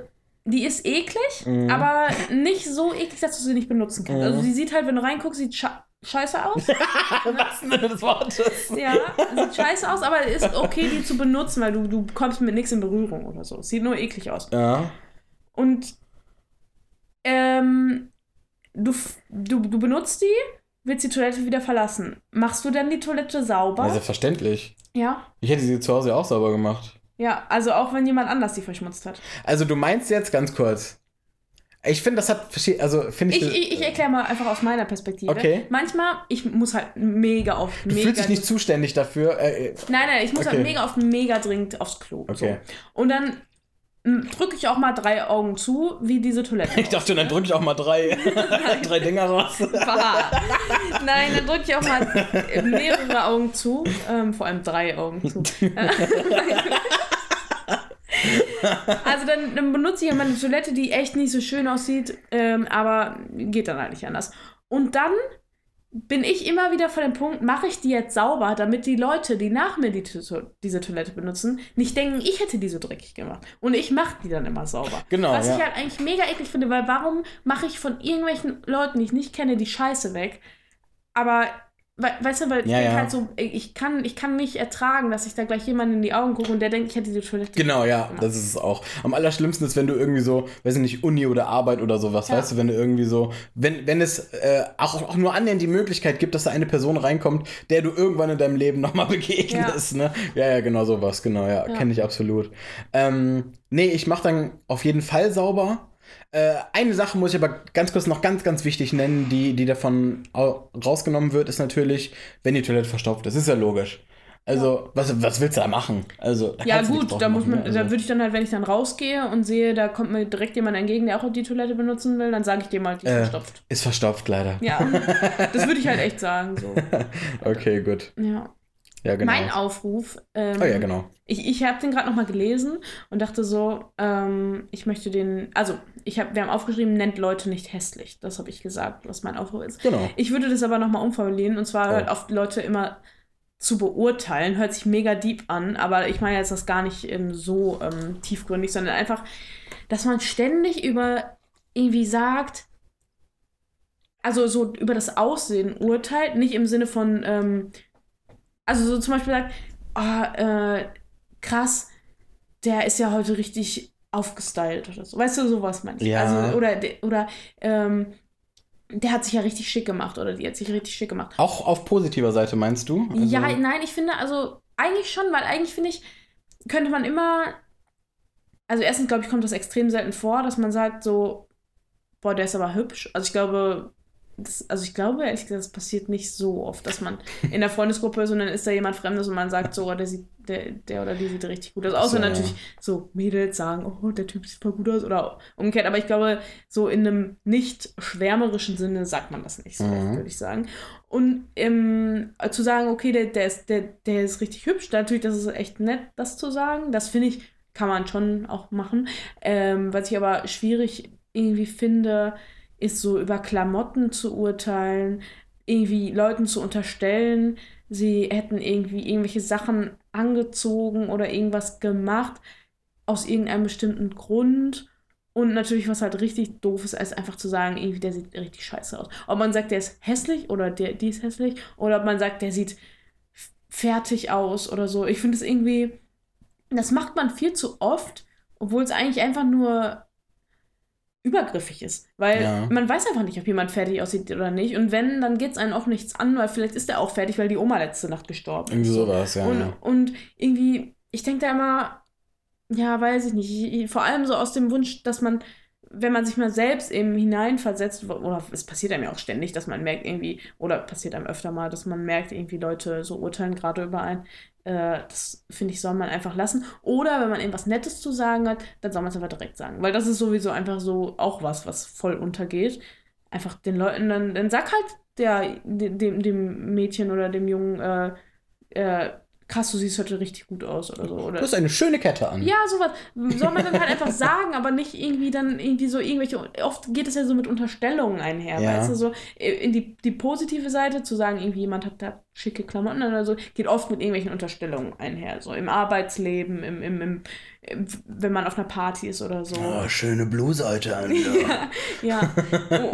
die ist eklig, Mhm. aber nicht so eklig, dass du sie nicht benutzen kannst. Mhm. Also, die sieht halt, wenn du reinguckst, sieht scha scheiße aus. Was denn des Wortes? ja, sieht scheiße aus, aber ist okay, die zu benutzen, weil du, du kommst mit nichts in Berührung oder so. Sieht nur eklig aus. Ja. Und ähm, du, du, du benutzt die, willst die Toilette wieder verlassen. Machst du dann die Toilette sauber? Ja, selbstverständlich. ja. Ich hätte sie zu Hause auch sauber gemacht. Ja, also auch wenn jemand anders die verschmutzt hat. Also du meinst jetzt ganz kurz. Ich finde, das hat verschiedene, also finde ich, Ich, ich, ich erkläre mal einfach aus meiner Perspektive. Okay. Manchmal, ich muss halt mega oft, du mega. fühlst dich nicht zuständig dafür. Äh, äh, nein, nein, ich muss Okay. halt mega oft, mega dringend aufs Klo. Okay. So. Und dann drücke ich auch mal drei Augen zu, wie diese Toilette. ich dachte, dann drücke ich auch mal drei, drei Dinger raus. Bah. Nein, dann drücke ich auch mal mehrere Augen zu. Ähm, vor allem drei Augen zu. also dann, dann benutze ich ja meine Toilette, die echt nicht so schön aussieht, ähm, aber geht dann halt nicht anders. Und dann bin ich immer wieder vor dem Punkt, mache ich die jetzt sauber, damit die Leute, die nach mir die, diese Toilette benutzen, nicht denken, ich hätte die so dreckig gemacht. Und ich mache die dann immer sauber. Genau, Was ja. ich halt eigentlich mega eklig finde, weil warum mache ich von irgendwelchen Leuten, die ich nicht kenne, die Scheiße weg? Aber weißt du, weil ich Ja, denk ja. halt so, ich kann, ich kann nicht ertragen, dass ich da gleich jemanden in die Augen gucke und der denkt, ich hätte die Toilette. Genau, ja, das ist es auch. Am allerschlimmsten ist, wenn du irgendwie so, weiß ich nicht, Uni oder Arbeit oder sowas, Ja. weißt du, wenn du irgendwie so, wenn, wenn es äh, auch, auch nur annähernd die Möglichkeit gibt, dass da eine Person reinkommt, der du irgendwann in deinem Leben nochmal begegnest, ne? Ja, ja, genau sowas, genau, ja, Ja. kenne ich absolut. Ähm, nee, ich mach dann auf jeden Fall sauber. Äh, eine Sache muss ich aber ganz kurz noch ganz, ganz wichtig nennen, die, die davon au- rausgenommen wird, ist natürlich, wenn die Toilette verstopft ist. Ist ja logisch. Also, was, was willst du da machen? Also, da Ja, gut, da muss man, ne? Also- da würde ich dann halt, wenn ich dann rausgehe und sehe, da kommt mir direkt jemand entgegen, der auch die Toilette benutzen will, dann sage ich dem halt, die ist Äh, verstopft. Ist verstopft, leider. Ja, das würde ich halt echt sagen. So. Okay, gut. Ja. Ja, genau. Mein Aufruf. Ähm, oh ja, genau. Ich, ich habe den gerade nochmal gelesen und dachte so, ähm, ich möchte den, also ich hab, wir haben aufgeschrieben, nennt Leute nicht hässlich. Das habe ich gesagt, was mein Aufruf ist. Genau. Ich würde das aber nochmal umformulieren und zwar Oh. halt auf Leute immer zu beurteilen. Hört sich mega deep an, aber ich meine jetzt das gar nicht ähm, so ähm, tiefgründig, sondern einfach, dass man ständig über irgendwie sagt, also so über das Aussehen urteilt, nicht im Sinne von, ähm, also so zum Beispiel sagt, ah, äh, krass, der ist ja heute richtig aufgestylt oder so. Weißt du, sowas meine ich. Ja. Also, oder, de- oder, ähm, der hat sich ja richtig schick gemacht oder die hat sich richtig schick gemacht. Auch auf positiver Seite meinst du? Also, ja, nein, ich finde, also eigentlich schon, weil eigentlich finde ich, könnte man immer, also erstens glaube ich, kommt das extrem selten vor, dass man sagt so, boah, der ist aber hübsch. Also ich glaube, das, also ich glaube ehrlich gesagt, das passiert nicht so oft, dass man in der Freundesgruppe ist und dann ist da jemand Fremdes und man sagt so, oh, der sieht, der, der oder die sieht richtig gut aus. Außer So, natürlich so Mädels sagen, oh, der Typ sieht voll gut aus oder umgekehrt. Aber ich glaube, so in einem nicht schwärmerischen Sinne sagt man das nicht so oft, Mhm. würde ich sagen. Und ähm, zu sagen, okay, der, der, ist, der, der ist richtig hübsch, natürlich, das ist echt nett, das zu sagen. Das finde ich, kann man schon auch machen. Ähm, was ich aber schwierig irgendwie finde, ist so über Klamotten zu urteilen, irgendwie Leuten zu unterstellen, sie hätten irgendwie irgendwelche Sachen angezogen oder irgendwas gemacht aus irgendeinem bestimmten Grund. Und natürlich, was halt richtig doof ist, ist einfach zu sagen, irgendwie, der sieht richtig scheiße aus. Ob man sagt, der ist hässlich oder der, die ist hässlich, oder ob man sagt, der sieht fertig aus oder so. Ich finde es irgendwie, das macht man viel zu oft, obwohl es eigentlich einfach nur übergriffig ist. Weil Ja. man weiß einfach nicht, ob jemand fertig aussieht oder nicht. Und wenn, dann geht es einem auch nichts an, weil vielleicht ist er auch fertig, weil die Oma letzte Nacht gestorben Irgendwie ist. sowas, ja. Und, ja. und irgendwie, ich denke da immer, ja, weiß ich nicht, ich, ich, vor allem so aus dem Wunsch, dass man, wenn man sich mal selbst eben hineinversetzt, oder es passiert einem ja auch ständig, dass man merkt irgendwie, oder passiert einem öfter mal, dass man merkt, irgendwie Leute so urteilen gerade über einen. Äh, das finde ich, soll man einfach lassen. Oder wenn man irgendwas Nettes zu sagen hat, dann soll man es einfach direkt sagen. Weil das ist sowieso einfach so auch was, was voll untergeht. Einfach den Leuten dann, dann sag halt der, dem, dem Mädchen oder dem Jungen, äh, äh, krass, du siehst heute richtig gut aus oder so. Oder Du hast eine schöne Kette an. ja, sowas. Soll man dann halt einfach sagen, aber nicht irgendwie dann irgendwie so irgendwelche. Oft geht es ja so mit Unterstellungen einher, Ja. weißt du, so äh, in die, die positive Seite zu sagen, irgendwie jemand hat da schicke Klamotten oder so, geht oft mit irgendwelchen Unterstellungen einher. So im Arbeitsleben, im, im, im, im wenn man auf einer Party ist oder so. Oh, schöne Bluse heute an. Ja, ja.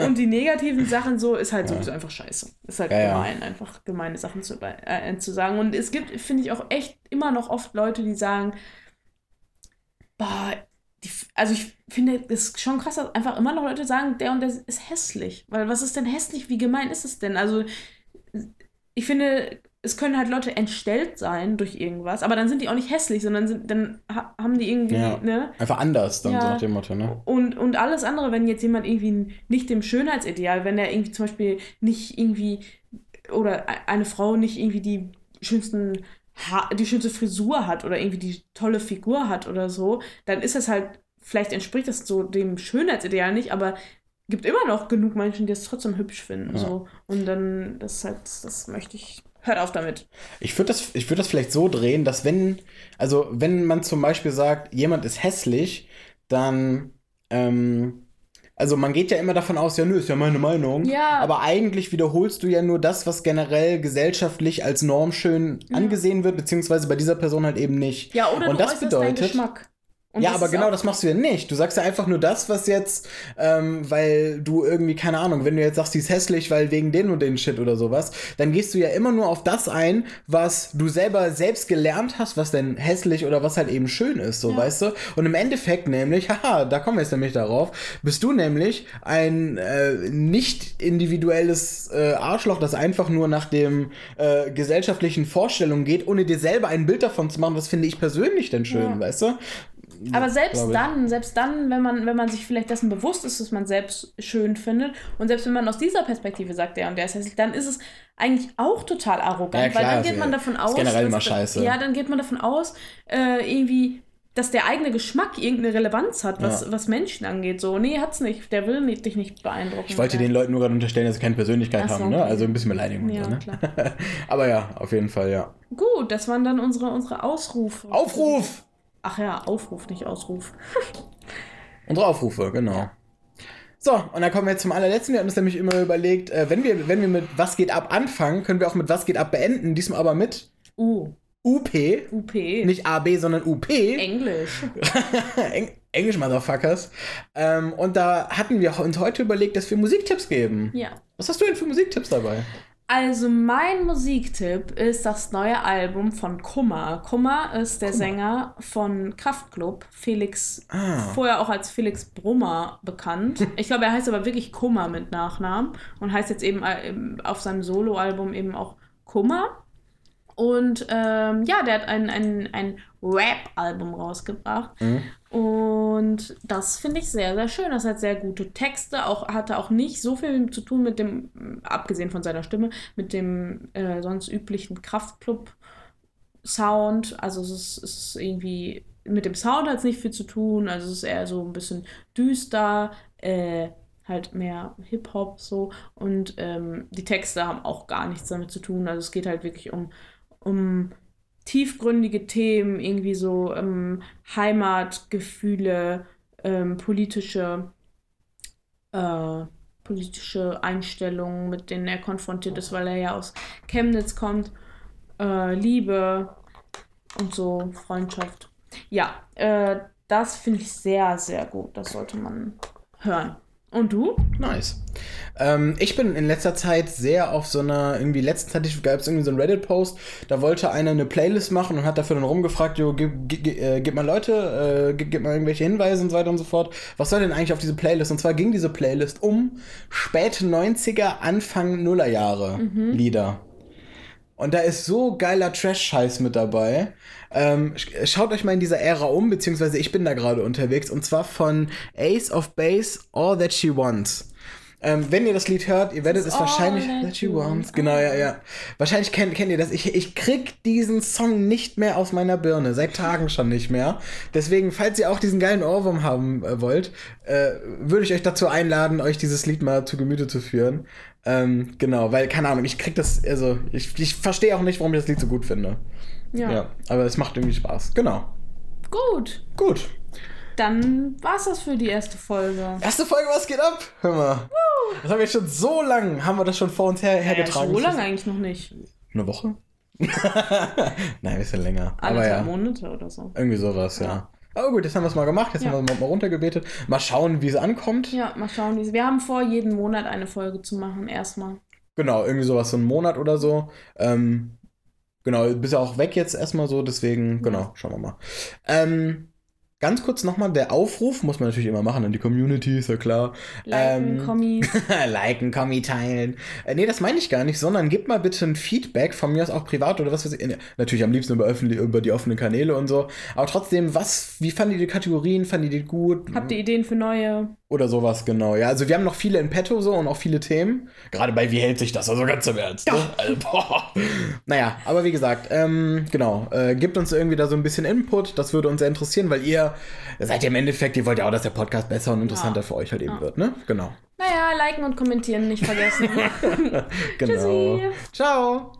Und die negativen Sachen so ist halt sowieso einfach scheiße. Ist halt Ja, ja. gemein, einfach gemeine Sachen zu, äh, zu sagen. Und es gibt, finde ich, auch echt immer noch oft Leute, die sagen, boah, die, also ich finde, es schon krass, dass einfach immer noch Leute sagen, der und der ist hässlich. Weil was ist denn hässlich? Wie gemein ist es denn? Also ich finde, es können halt Leute entstellt sein durch irgendwas, aber dann sind die auch nicht hässlich, sondern sind, dann ha haben die irgendwie, Ja. ne? Einfach anders, dann Ja. so nach dem Motto, ne? Und, und alles andere, wenn jetzt jemand irgendwie nicht dem Schönheitsideal, wenn er irgendwie zum Beispiel nicht irgendwie oder e- eine Frau nicht irgendwie die schönsten ha die schönste Frisur hat oder irgendwie die tolle Figur hat oder so, dann ist das halt, vielleicht entspricht das so dem Schönheitsideal nicht, aber gibt immer noch genug Menschen, die es trotzdem hübsch finden. Ja. So. Und dann, das halt, das möchte ich. Hört auf damit. Ich würde das, ich würd das vielleicht so drehen, dass wenn, also wenn man zum Beispiel sagt, jemand ist hässlich, dann, ähm, also man geht ja immer davon aus, ja, nö, ist ja meine Meinung. Ja. Aber eigentlich wiederholst du ja nur das, was generell gesellschaftlich als normschön Ja. angesehen wird, beziehungsweise bei dieser Person halt eben nicht. Ja, oder Und du das bedeutet- Geschmack. Und ja, aber genau das machst du ja nicht. Du sagst ja einfach nur das, was jetzt, ähm, weil du irgendwie, keine Ahnung, wenn du jetzt sagst, die ist hässlich, weil wegen den und den Shit oder sowas, dann gehst du ja immer nur auf das ein, was du selber selbst gelernt hast, was denn hässlich oder was halt eben schön ist, so, Ja. weißt du? Und im Endeffekt nämlich, haha, da kommen wir jetzt nämlich darauf, bist du nämlich ein äh, nicht individuelles äh, Arschloch, das einfach nur nach dem äh, gesellschaftlichen Vorstellungen geht, ohne dir selber ein Bild davon zu machen, was finde ich persönlich denn schön, Ja. weißt du? Aber selbst dann, selbst dann, wenn man, wenn man sich vielleicht dessen bewusst ist, dass man selbst schön findet, und selbst wenn man aus dieser Perspektive sagt, der und der ist hässlich, dann ist es eigentlich auch total arrogant, Ja, klar, weil dann geht man davon aus, generell immer dass- scheiße. ja, dann geht man davon aus, äh, irgendwie, dass der eigene Geschmack irgendeine Relevanz hat, was, Ja. was Menschen angeht. So, nee, hat's nicht. Der will nicht, dich nicht beeindrucken. Ich wollte den Leuten nur gerade unterstellen, dass sie keine Persönlichkeit so, haben, ne? okay. Also ein bisschen Beleidigung. Ja, so, ne? klar. Aber ja, auf jeden Fall, ja. Gut, das waren dann unsere, unsere Ausrufe. Aufruf! Ach ja, Aufruf, nicht Ausruf. Unsere Aufrufe, genau. So, und dann kommen wir jetzt zum allerletzten. Wir hatten uns nämlich immer überlegt, äh, wenn, wir, wenn wir mit Was geht ab anfangen, können wir auch mit Was geht ab beenden. Diesmal aber mit U. UP. UP. Nicht AB, sondern UP. Englisch. Eng Englisch, Motherfuckers. Ähm, und da hatten wir uns heute überlegt, dass wir Musiktipps geben. Ja. Was hast du denn für Musiktipps dabei? Also mein Musiktipp ist das neue Album von Kummer. Kummer ist der Sänger von Kraftklub, Felix, Ah. vorher auch als Felix Brummer bekannt. Ich glaube, er heißt aber wirklich Kummer mit Nachnamen und heißt jetzt eben äh, auf seinem Soloalbum eben auch Kummer. Und ähm, ja, der hat ein, ein, ein Rap-Album rausgebracht. Mhm. Und das finde ich sehr, sehr schön. Das hat sehr gute Texte, auch hatte auch nicht so viel zu tun mit dem, abgesehen von seiner Stimme, mit dem äh, sonst üblichen Kraftclub-Sound. Also es ist, es ist irgendwie, mit dem Sound hat es nicht viel zu tun. Also es ist eher so ein bisschen düster, äh, halt mehr Hip-Hop so. Und ähm, die Texte haben auch gar nichts damit zu tun. Also es geht halt wirklich um, um tiefgründige Themen, irgendwie so ähm, Heimatgefühle, ähm, politische, äh, politische Einstellungen, mit denen er konfrontiert ist, weil er ja aus Chemnitz kommt, äh, Liebe und so, Freundschaft. Ja, äh, das finde ich sehr, sehr gut. Das sollte man hören. Und du? Nice. Ähm, ich bin in letzter Zeit sehr auf so einer, irgendwie letzten Zeit gab es irgendwie so einen Reddit-Post, da wollte einer eine Playlist machen und hat dafür dann rumgefragt, jo, gib, gib, äh, gib mal Leute, äh, gib, gib mal irgendwelche Hinweise und so weiter und so fort. Was soll denn eigentlich auf diese Playlist? Und zwar ging diese Playlist um späte 90er, Anfang Nullerjahre Lieder. Und da ist so geiler Trash-Scheiß mit dabei. Ähm, sch- schaut euch mal in dieser Ära um, beziehungsweise ich bin da gerade unterwegs, und zwar von Ace of Base, All That She Wants. Ähm, wenn ihr das Lied hört, ihr werdet es wahrscheinlich. all that she wants. want. Genau, ja, ja. Wahrscheinlich kennt, kennt ihr das. Ich, ich krieg diesen Song nicht mehr aus meiner Birne. Seit Tagen schon nicht mehr. Deswegen, falls ihr auch diesen geilen Ohrwurm haben äh, wollt, äh, würde ich euch dazu einladen, euch dieses Lied mal zu Gemüte zu führen. Ähm, genau, weil, keine Ahnung, ich krieg das, also, ich, ich verstehe auch nicht, warum ich das Lied so gut finde. Ja. Ja. aber es macht irgendwie Spaß. Genau. Gut. Gut. Dann war's das für die erste Folge. Erste Folge, was geht ab? Hör mal. Das haben wir schon so lang, haben wir das schon vor uns her, Ja, hergetragen. so lange eigentlich noch nicht. Eine Woche? Nein, ein bisschen länger. Aber Anderthalb ja, Monate oder so. irgendwie sowas, ja. Ja. Aber gut, jetzt haben wir es mal gemacht, jetzt Ja. haben wir es mal runtergebetet. Mal schauen, wie es ankommt. Ja, mal schauen. wie es- Wir haben vor, jeden Monat eine Folge zu machen, erstmal. Genau, irgendwie sowas, so einen Monat oder so. Ähm, genau, bist ja auch weg jetzt erstmal so, deswegen, genau, schauen wir mal. Ähm, ganz kurz nochmal, der Aufruf muss man natürlich immer machen an die Community, ist ja klar. Liken, Ähm, Kommis. Liken, Kommi teilen. Äh, nee, das meine ich gar nicht, sondern gebt mal bitte ein Feedback, von mir aus auch privat oder was weiß ich. Natürlich am liebsten über, öffentlich, über die offenen Kanäle und so. Aber trotzdem, was, wie fandet ihr die Kategorien? Fandet ihr die gut? Habt ihr Ideen für neue? Oder sowas, genau. Ja, also wir haben noch viele in petto so und auch viele Themen. Gerade bei Wie hält sich das? Also ganz im Ernst. Ne? Also, boah. Naja, aber wie gesagt, ähm, genau. Äh, gebt uns irgendwie da so ein bisschen Input. Das würde uns sehr interessieren, weil ihr seid ja im Endeffekt, ihr wollt ja auch, dass der Podcast besser und interessanter Ja. für euch halt eben Ja. wird, ne? Genau. Naja, liken und kommentieren nicht vergessen. Genau. Tschüssi. Ciao.